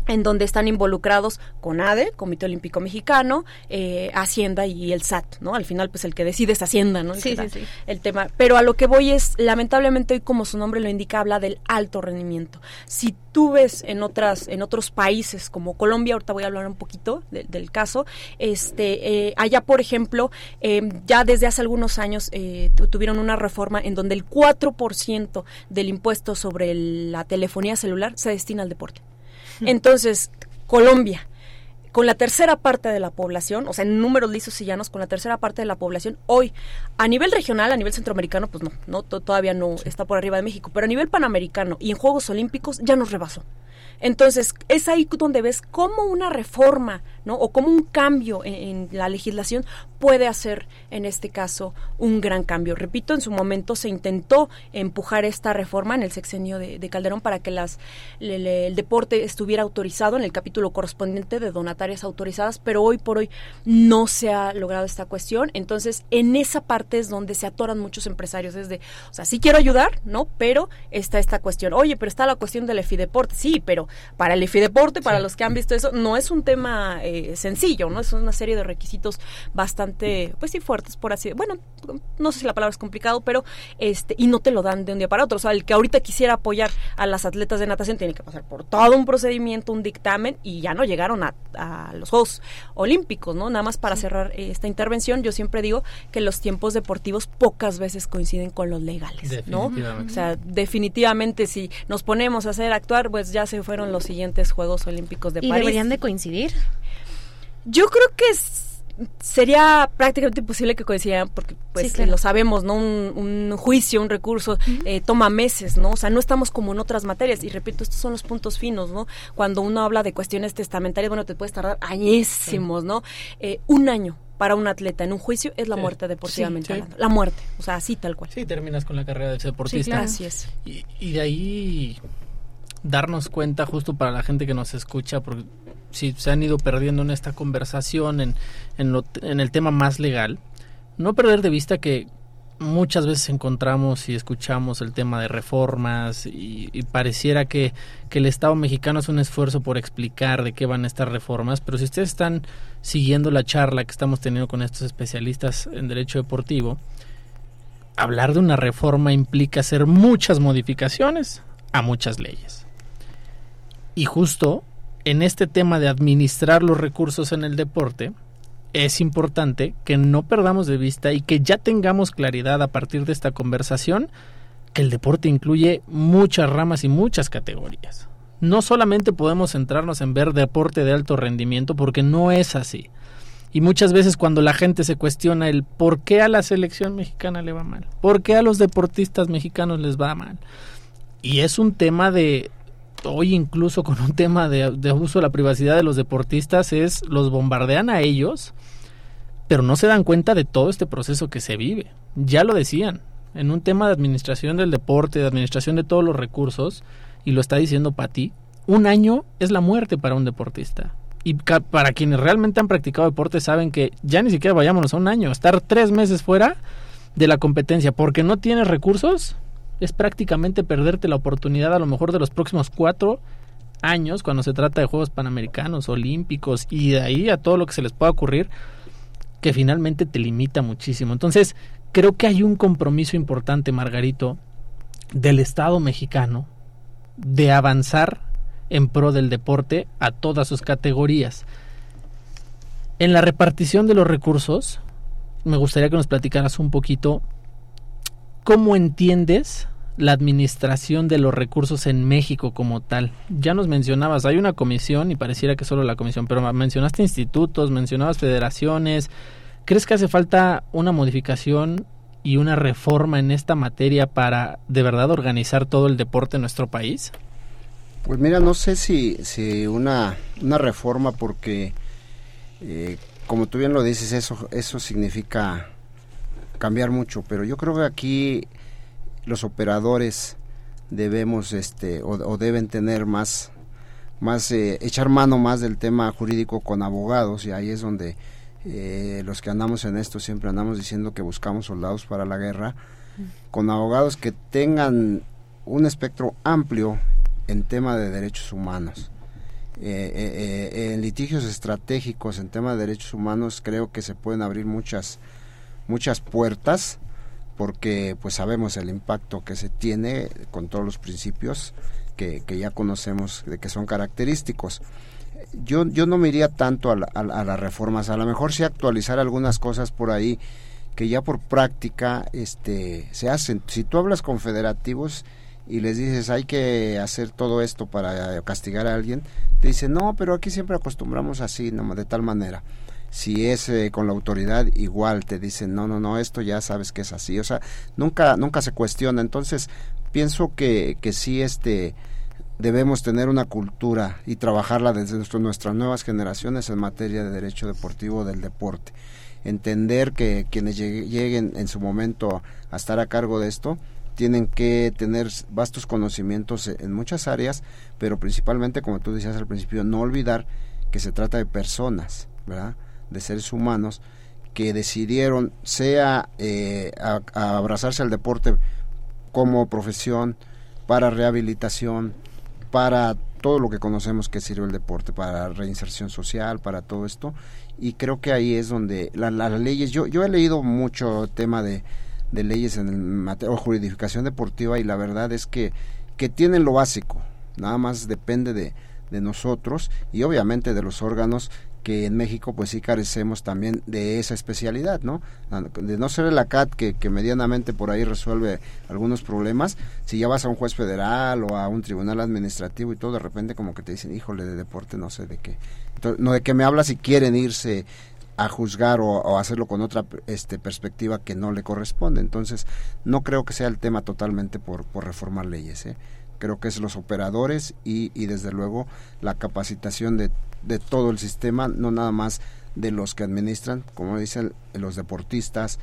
en donde están involucrados CONADE, Comité Olímpico Mexicano, eh, Hacienda y el SAT, ¿no? Al final, pues el que decide es Hacienda, ¿no? El sí, sí, sí. El tema. Pero a lo que voy es, lamentablemente hoy, como su nombre lo indica, habla del alto rendimiento. Si tú ves en otras, en otros países como Colombia, ahorita voy a hablar un poquito del caso, este, eh, allá, por ejemplo, eh, ya desde hace algunos años tuvieron una reforma en donde el 4% del impuesto sobre la telefonía celular se destina al deporte. <laughs> Entonces, Colombia, con la tercera parte de la población, o sea, en números lisos y llanos, con la tercera parte de la población, hoy, a nivel regional, a nivel centroamericano, pues no, no todavía no está por arriba de México, pero a nivel panamericano y en Juegos Olímpicos ya nos rebasó. Entonces, es ahí donde ves cómo una reforma, ¿no? O cómo un cambio en, la legislación puede hacer, en este caso, un gran cambio. Repito, en su momento se intentó empujar esta reforma en el sexenio de, Calderón para que las, el deporte estuviera autorizado en el capítulo correspondiente de donatarias autorizadas, pero hoy por hoy no se ha logrado esta cuestión. Entonces, en esa parte es donde se atoran muchos empresarios. Es de, o sea, sí quiero ayudar, ¿no? Pero está esta cuestión. Oye, pero está la cuestión del EFIDeporte. Sí, pero para el EFIDeporte, para los que han visto eso, no es un tema eh, sencillo, ¿no? Es una serie de requisitos bastante, pues sí, fuertes, por así Bueno, no sé si la palabra es complicado, pero este, y no te lo dan de un día para otro. O sea, el que ahorita quisiera apoyar a las atletas de natación tiene que pasar por todo un procedimiento, un dictamen, y ya no llegaron a, los Juegos Olímpicos, ¿no? Nada más para cerrar eh, esta intervención, yo siempre digo que los tiempos deportivos pocas veces coinciden con los legales, ¿no? O sea, definitivamente si nos ponemos a hacer actuar, pues ya se fueron los siguientes Juegos Olímpicos de ¿Y París. deberían de coincidir? Yo creo que sería prácticamente imposible que coincidieran porque pues lo sabemos no un, juicio un recurso eh, toma meses no o sea no estamos como en otras materias. Y repito estos son los puntos finos no cuando uno habla de cuestiones testamentarias bueno te puedes tardar añísimos no eh, un año para un atleta en un juicio es la muerte deportivamente hablando. La muerte, o sea, así tal cual. Sí, terminas con la carrera de deportista. Así es. Y, y de ahí darnos cuenta justo para la gente que nos escucha, porque si se han ido perdiendo en esta conversación, en, en, el tema más legal, no perder de vista que muchas veces encontramos y escuchamos el tema de reformas y, pareciera que, que, el Estado mexicano es un esfuerzo por explicar de qué van estas reformas, pero si ustedes están siguiendo la charla que estamos teniendo con estos especialistas en derecho deportivo, hablar de una reforma implica hacer muchas modificaciones a muchas leyes. Y justo en este tema de administrar los recursos en el deporte, es importante que no perdamos de vista y que ya tengamos claridad a partir de esta conversación que el deporte incluye muchas ramas y muchas categorías. No solamente podemos centrarnos en ver deporte de alto rendimiento porque no es así. Y muchas veces cuando la gente se cuestiona el por qué a la selección mexicana le va mal, por qué a los deportistas mexicanos les va mal. Y es un tema de, hoy incluso con un tema de, abuso de la privacidad de los deportistas, es los bombardean a ellos, pero no se dan cuenta de todo este proceso que se vive. Ya lo decían, en un tema de administración del deporte, de administración de todos los recursos, y lo está diciendo Pati, un año es la muerte para un deportista. Y para quienes realmente han practicado deporte saben que ya ni siquiera vayámonos a un año, estar tres meses fuera de la competencia porque no tienes recursos es prácticamente perderte la oportunidad a lo mejor de los próximos cuatro años cuando se trata de Juegos Panamericanos, Olímpicos y de ahí a todo lo que se les pueda ocurrir que finalmente te limita muchísimo. Entonces, creo que hay un compromiso importante, Margarito, del Estado mexicano de avanzar en pro del deporte a todas sus categorías. En la repartición de los recursos, me gustaría que nos platicaras un poquito cómo entiendes la administración de los recursos en México como tal. Ya nos mencionabas, hay una comisión y pareciera que solo la comisión, pero mencionaste institutos, mencionabas federaciones. ¿Crees que hace falta una modificación y una reforma en esta materia para de verdad organizar todo el deporte en nuestro país? Pues mira, no sé si, si una, una reforma porque, eh, como tú bien lo dices, eso, eso significa cambiar mucho, pero yo creo que aquí los operadores debemos este o, deben tener más más eh, echar mano más del tema jurídico con abogados y ahí es donde eh, los que andamos en esto siempre andamos diciendo que buscamos soldados para la guerra con abogados que tengan un espectro amplio en tema de derechos humanos. Eh, eh, eh, en litigios estratégicos en tema de derechos humanos creo que se pueden abrir muchas muchas puertas porque pues sabemos el impacto que se tiene con todos los principios que, ya conocemos de que son característicos. Yo yo no me iría tanto a, a, las reformas. A lo mejor sí actualizar algunas cosas por ahí que ya por práctica este se hacen. Si tú hablas con federativos y les dices hay que hacer todo esto para castigar a alguien, te dicen no, pero aquí siempre acostumbramos así, de tal manera. Si es eh, con la autoridad, igual te dicen no, no, no, esto ya sabes que es así. O sea, nunca, nunca se cuestiona. Entonces, pienso que, que sí, este, debemos tener una cultura y trabajarla desde nuestras nuevas generaciones en materia de derecho deportivo del deporte. Entender que quienes lleguen en su momento a estar a cargo de esto, tienen que tener vastos conocimientos en muchas áreas, pero principalmente, como tú decías al principio, no olvidar que se trata de personas, ¿verdad? De seres humanos que decidieron, sea eh, a, abrazarse al deporte como profesión, para rehabilitación, para todo lo que conocemos que sirve el deporte, para reinserción social, para todo esto. Y creo que ahí es donde las leyes, yo, yo he leído mucho tema de, de leyes en materia, o jurisdicción deportiva y la verdad es que, que tienen lo básico, nada más depende de, de nosotros y obviamente de los órganos que en México pues sí carecemos también de esa especialidad, ¿no? De no ser el ACAT que, medianamente por ahí resuelve algunos problemas, si ya vas a un juez federal o a un tribunal administrativo y todo, de repente como que te dicen, híjole, de deporte no sé de qué. no de qué me hablas si quieren irse a juzgar o, hacerlo con otra este, perspectiva que no le corresponde. Entonces, no creo que sea el tema totalmente por, por reformar leyes. ¿eh? Creo que es los operadores y, y desde luego la capacitación de, de, todo el sistema, no nada más de los que administran, como dicen los deportistas,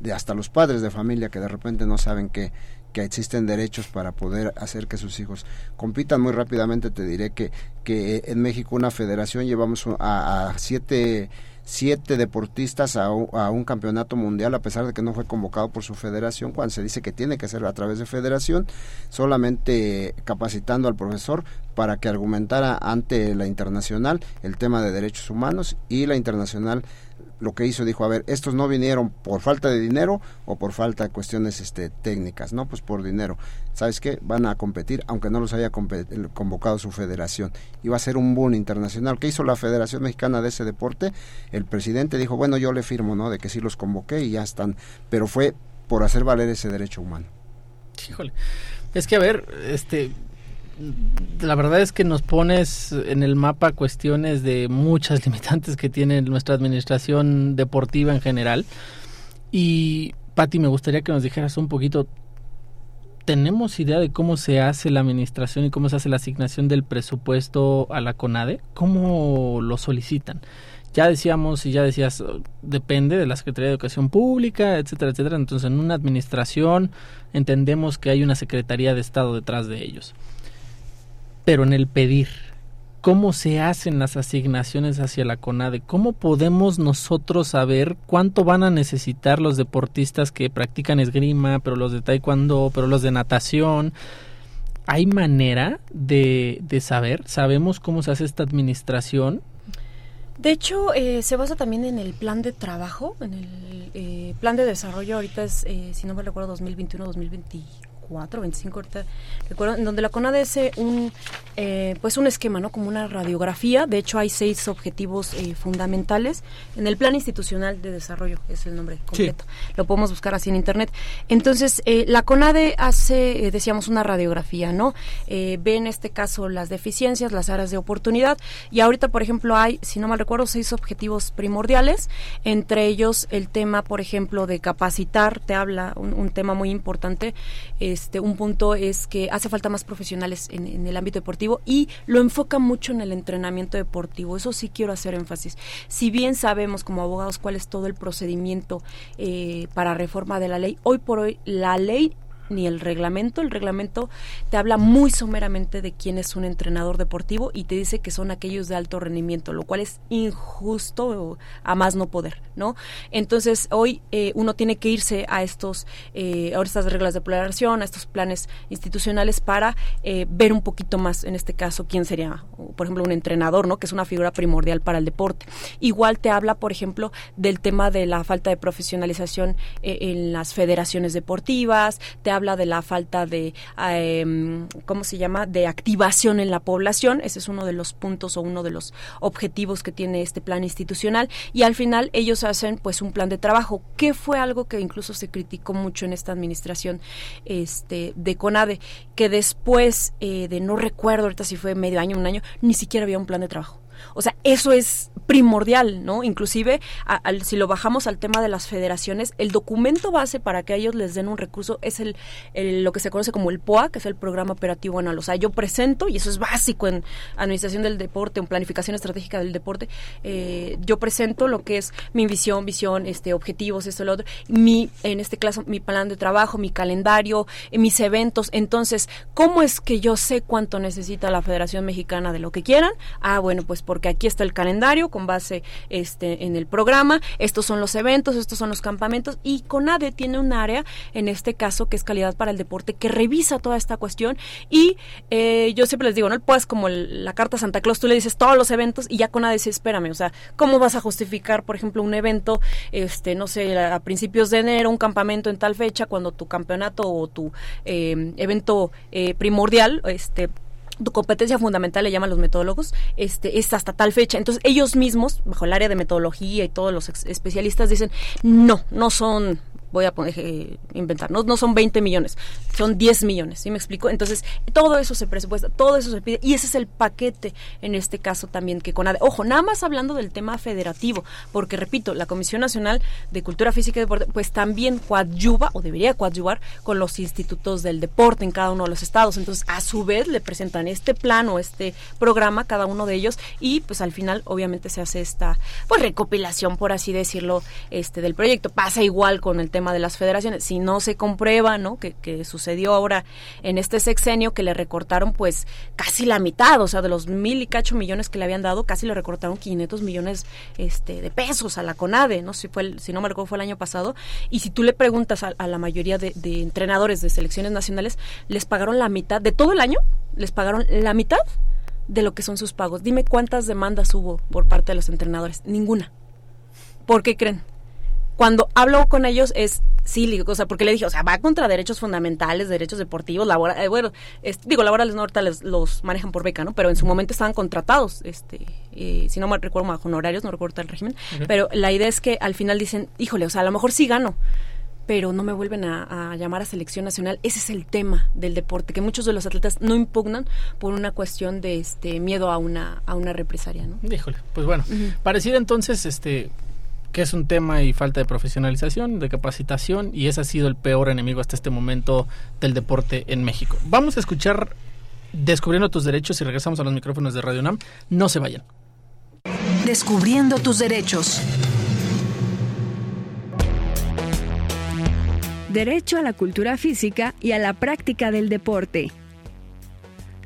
de hasta los padres de familia que de repente no saben que, que existen derechos para poder hacer que sus hijos compitan. Muy rápidamente te diré que que en México una federación llevamos a, a siete siete deportistas a, un campeonato mundial a pesar de que no fue convocado por su federación cuando se dice que tiene que ser a través de federación solamente capacitando al profesor para que argumentara ante la internacional el tema de derechos humanos y la internacional lo que hizo dijo a ver estos no vinieron por falta de dinero o por falta de cuestiones este técnicas no pues por dinero. Sabes qué van a competir aunque no los haya convocado su federación. Va a ser un boom internacional. ¿Qué hizo la Federación Mexicana de ese deporte el presidente dijo bueno yo le firmo no de que sí los convoqué y ya están pero fue por hacer valer ese derecho humano. Híjole. Es que a ver este la verdad es que nos pones en el mapa cuestiones de muchas <laughs> limitantes que tiene nuestra administración deportiva en general. Y, Patti, me gustaría que nos dijeras un poquito, ¿tenemos idea de cómo se hace la administración y cómo se hace la asignación del presupuesto a la CONADE? ¿Cómo lo solicitan? Ya decíamos y ya decías, depende de la Secretaría de Educación Pública, etcétera, etcétera. Entonces, en una administración entendemos que hay una Secretaría de Estado detrás de ellos pero en el pedir. ¿Cómo se hacen las asignaciones hacia la CONADE? ¿Cómo podemos nosotros saber cuánto van a necesitar los deportistas que practican esgrima, pero los de taekwondo, pero los de natación? ¿Hay manera de, de saber? ¿Sabemos cómo se hace esta administración? De hecho, eh, se basa también en el plan de trabajo, en el eh, plan de desarrollo, ahorita es, eh, si no me recuerdo, 2021-2024 24, 25 ahorita recuerdo, en donde la CONADE hace un, eh, pues un esquema, ¿no? Como una radiografía. De hecho, hay seis objetivos eh, fundamentales en el Plan Institucional de Desarrollo, es el nombre completo. Lo podemos buscar así en Internet. Entonces, eh, la CONADE hace, decíamos, una radiografía, ¿no? ve en este caso las deficiencias, las áreas de oportunidad. Y ahorita, por ejemplo, hay, si no mal recuerdo, seis objetivos primordiales. Entre ellos, el tema, por ejemplo, de capacitar, te habla un, un tema muy importante. Este, un punto es que hace falta más profesionales en, el ámbito deportivo y lo enfoca mucho en el entrenamiento deportivo. Eso sí quiero hacer énfasis. Si bien sabemos como abogados cuál es todo el procedimiento eh, para reforma de la ley, hoy por hoy la ley ni el reglamento. El reglamento te habla muy someramente de quién es un entrenador deportivo y te dice que son aquellos de alto rendimiento, lo cual es injusto a más no poder, ¿no? Entonces hoy eh, uno tiene que irse a estos, eh, a estas reglas de planación, a estos planes institucionales para eh, ver un poquito más, en este caso, quién sería, por ejemplo, un entrenador, ¿no? Que es una figura primordial para el deporte. Igual te habla, por ejemplo, del tema de la falta de profesionalización en las federaciones deportivas, te habla habla de la falta de, em, ¿cómo se llama?, de activación en la población. Ese es uno de los puntos o uno de los objetivos que tiene este plan institucional. Y al final ellos hacen pues un plan de trabajo, que fue algo que incluso se criticó mucho en esta administración este, de CONADE, que después eh, de, no recuerdo ahorita si fue medio año, un año, ni siquiera había un plan de trabajo. O sea, eso es primordial, ¿no? Inclusive, si lo bajamos al tema de las federaciones, el documento base para que ellos les den un recurso es el, lo que se conoce como el POA, que es el Programa Operativo Anual. O sea, yo presento, y eso es básico en Administración del Deporte, en Planificación Estratégica del Deporte, eh, yo presento lo que es mi visión, visión, este, objetivos, esto, lo otro, mi, en este caso, mi plan de trabajo, mi calendario, eh, mis eventos. Entonces, ¿cómo es que yo sé cuánto necesita la Federación Mexicana de lo que quieran? Ah, bueno, pues porque aquí está el calendario con base este en el programa, estos son los eventos, estos son los campamentos. Y CONADE tiene un área, en este caso que es calidad para el deporte, que revisa toda esta cuestión. Y eh, yo siempre les digo, no puedes como la carta Santa Claus, tú le dices todos los eventos y ya CONADE dice, espérame, o sea, ¿cómo vas a justificar, por ejemplo, un evento, este, no sé, a principios de enero, un campamento en tal fecha, cuando tu campeonato o tu eh, evento eh, primordial, este, tu competencia fundamental le llaman los metodólogos, este, es hasta tal fecha. Entonces ellos mismos, bajo el área de metodología y todos los especialistas dicen, no, no son voy a eh, inventar, no, no son 20 millones, son 10 millones, ¿sí me explico? Entonces, todo eso se presupuesta, todo eso se pide, y ese es el paquete en este caso también que con ojo, nada más hablando del tema federativo, porque repito, la Comisión Nacional de Cultura Física y Deporte, pues también coadyuva, o debería coadyuvar, con los institutos del deporte en cada uno de los estados, entonces, a su vez, le presentan este plan o este programa cada uno de ellos, y pues al final, obviamente, se hace esta, pues, recopilación, por así decirlo, este, del proyecto. Pasa igual con el tema tema de las federaciones. Si no se comprueba, ¿no? Que, sucedió ahora en este sexenio que le recortaron pues casi la mitad, o sea, de los mil y cacho millones que le habían dado, casi le recortaron 500 millones este, de pesos a la CONADE, ¿no? Si, fue si no me recuerdo fue el año pasado. Y si tú le preguntas a, la mayoría de, de entrenadores de selecciones nacionales, les pagaron la mitad, de todo el año, les pagaron la mitad de lo que son sus pagos. Dime cuántas demandas hubo por parte de los entrenadores. Ninguna. ¿Por qué creen? Cuando hablo con ellos es sí, o sea, porque le dije, o sea, va contra derechos fundamentales, derechos deportivos, laborales, eh, bueno, digo, laborales no ahorita los manejan por beca, ¿no? Pero en su momento estaban contratados, este, eh, si no me recuerdo bajo honorarios, no recuerdo el régimen, pero la idea es que al final dicen, híjole, o sea, a lo mejor sí gano, pero no me vuelven a, llamar a selección nacional. Ese es el tema del deporte, que muchos de los atletas no impugnan por una cuestión de este miedo a una a una represalia, ¿no? Híjole, pues bueno, parecido entonces este que es un tema y falta de profesionalización, de capacitación y ese ha sido el peor enemigo hasta este momento del deporte en México. Vamos a escuchar Descubriendo tus derechos y regresamos a los micrófonos de Radio NAM. No se vayan. Descubriendo tus derechos. Derecho a la cultura física y a la práctica del deporte.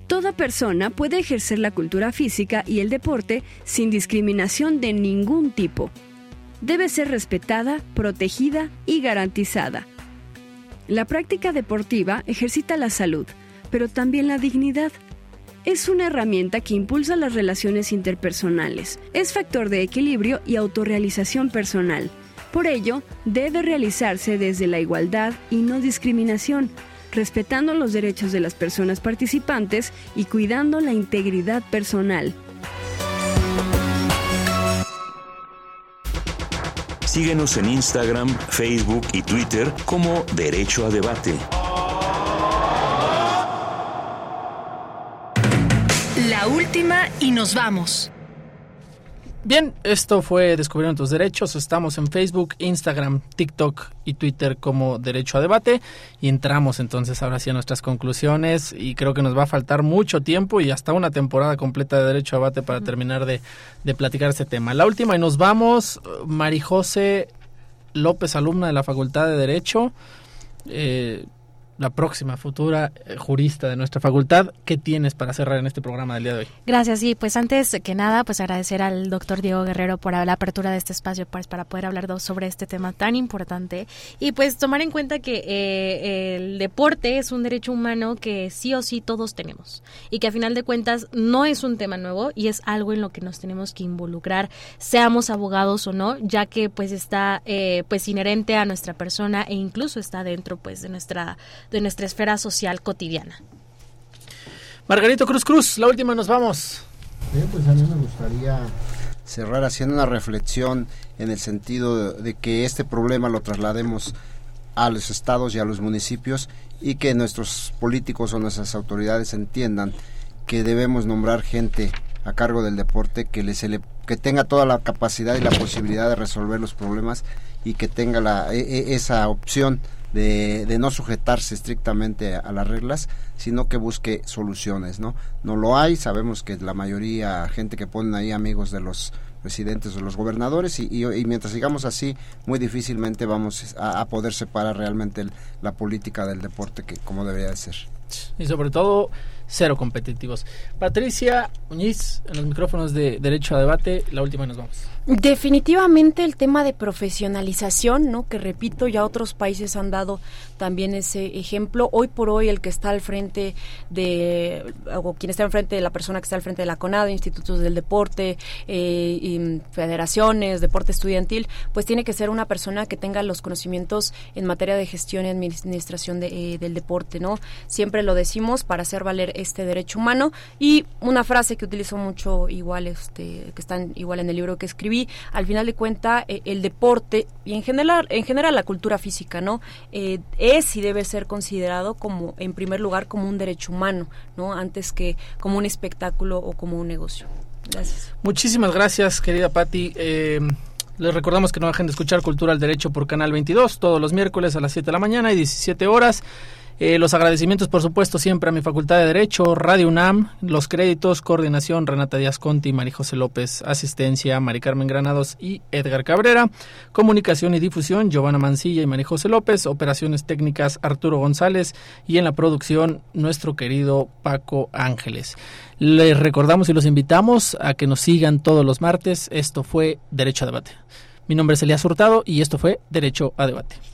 Toda persona puede ejercer la cultura física y el deporte sin discriminación de ningún tipo. Debe ser respetada, protegida y garantizada. La práctica deportiva ejercita la salud, pero también la dignidad. Es una herramienta que impulsa las relaciones interpersonales, es factor de equilibrio y autorrealización personal por ello, debe realizarse desde la igualdad y no discriminación, respetando los derechos de las personas participantes y cuidando la integridad personal. Síguenos en Instagram, Facebook y Twitter como Derecho a Debate. La última y nos vamos. Bien, esto fue Descubriendo tus derechos. Estamos en Facebook, Instagram, TikTok y Twitter como Derecho a Debate. Y entramos entonces ahora sí a nuestras conclusiones. Y creo que nos va a faltar mucho tiempo y hasta una temporada completa de Derecho a Debate para terminar de, de platicar este tema. La última y nos vamos, Marijose López, alumna de la Facultad de Derecho. Eh, la próxima futura eh, jurista de nuestra facultad. ¿Qué tienes para cerrar en este programa del día de hoy? Gracias. Y pues antes que nada, pues agradecer al doctor Diego Guerrero por la apertura de este espacio pues, para poder hablar sobre este tema tan importante y pues tomar en cuenta que eh, el deporte es un derecho humano que sí o sí todos tenemos y que a final de cuentas no es un tema nuevo y es algo en lo que nos tenemos que involucrar, seamos abogados o no, ya que pues está eh, pues inherente a nuestra persona e incluso está dentro pues de nuestra de nuestra esfera social cotidiana. Margarito Cruz Cruz, la última nos vamos. pues a mí me gustaría cerrar haciendo una reflexión en el sentido de, que este problema lo traslademos a los estados y a los municipios y que nuestros políticos o nuestras autoridades entiendan que debemos nombrar gente a cargo del deporte que le, que tenga toda la capacidad y la posibilidad de resolver los problemas y que tenga la, e, e, esa opción de, no sujetarse estrictamente a las reglas, sino que busque soluciones, ¿no? No lo hay, sabemos que la mayoría, gente que ponen ahí amigos de los presidentes o los gobernadores y, y, mientras sigamos así muy difícilmente vamos a, poder separar realmente la política del deporte que como debería de ser y sobre todo cero competitivos. Patricia Muñiz, en los micrófonos de Derecho a Debate, la última y nos vamos. Definitivamente el tema de profesionalización, ¿no? Que repito, ya otros países han dado también ese ejemplo. Hoy por hoy el que está al frente de, o quien está al frente de la persona que está al frente de la CONADO, institutos del deporte, eh, federaciones, deporte estudiantil, pues tiene que ser una persona que tenga los conocimientos en materia de gestión y administración de, eh, del deporte, ¿no? Siempre lo decimos para hacer valer este derecho humano y una frase que utilizo mucho igual, este, que está igual en el libro que escribí al final de cuenta eh, el deporte y en general, en general la cultura física, ¿no? Eh, es y debe ser considerado como, en primer lugar, como un derecho humano, ¿no? Antes que como un espectáculo o como un negocio. Gracias. Muchísimas gracias, querida Patti. Eh, les recordamos que no dejen de escuchar Cultura al Derecho por Canal 22 todos los miércoles a las 7 de la mañana y 17 horas. Eh, los agradecimientos, por supuesto, siempre a mi Facultad de Derecho, Radio UNAM, los créditos, coordinación, Renata Díaz Conti, María José López, asistencia, Mari Carmen Granados y Edgar Cabrera, comunicación y difusión, Giovanna Mancilla y María José López, operaciones técnicas, Arturo González y en la producción, nuestro querido Paco Ángeles. Les recordamos y los invitamos a que nos sigan todos los martes. Esto fue Derecho a Debate. Mi nombre es Elías Hurtado y esto fue Derecho a Debate.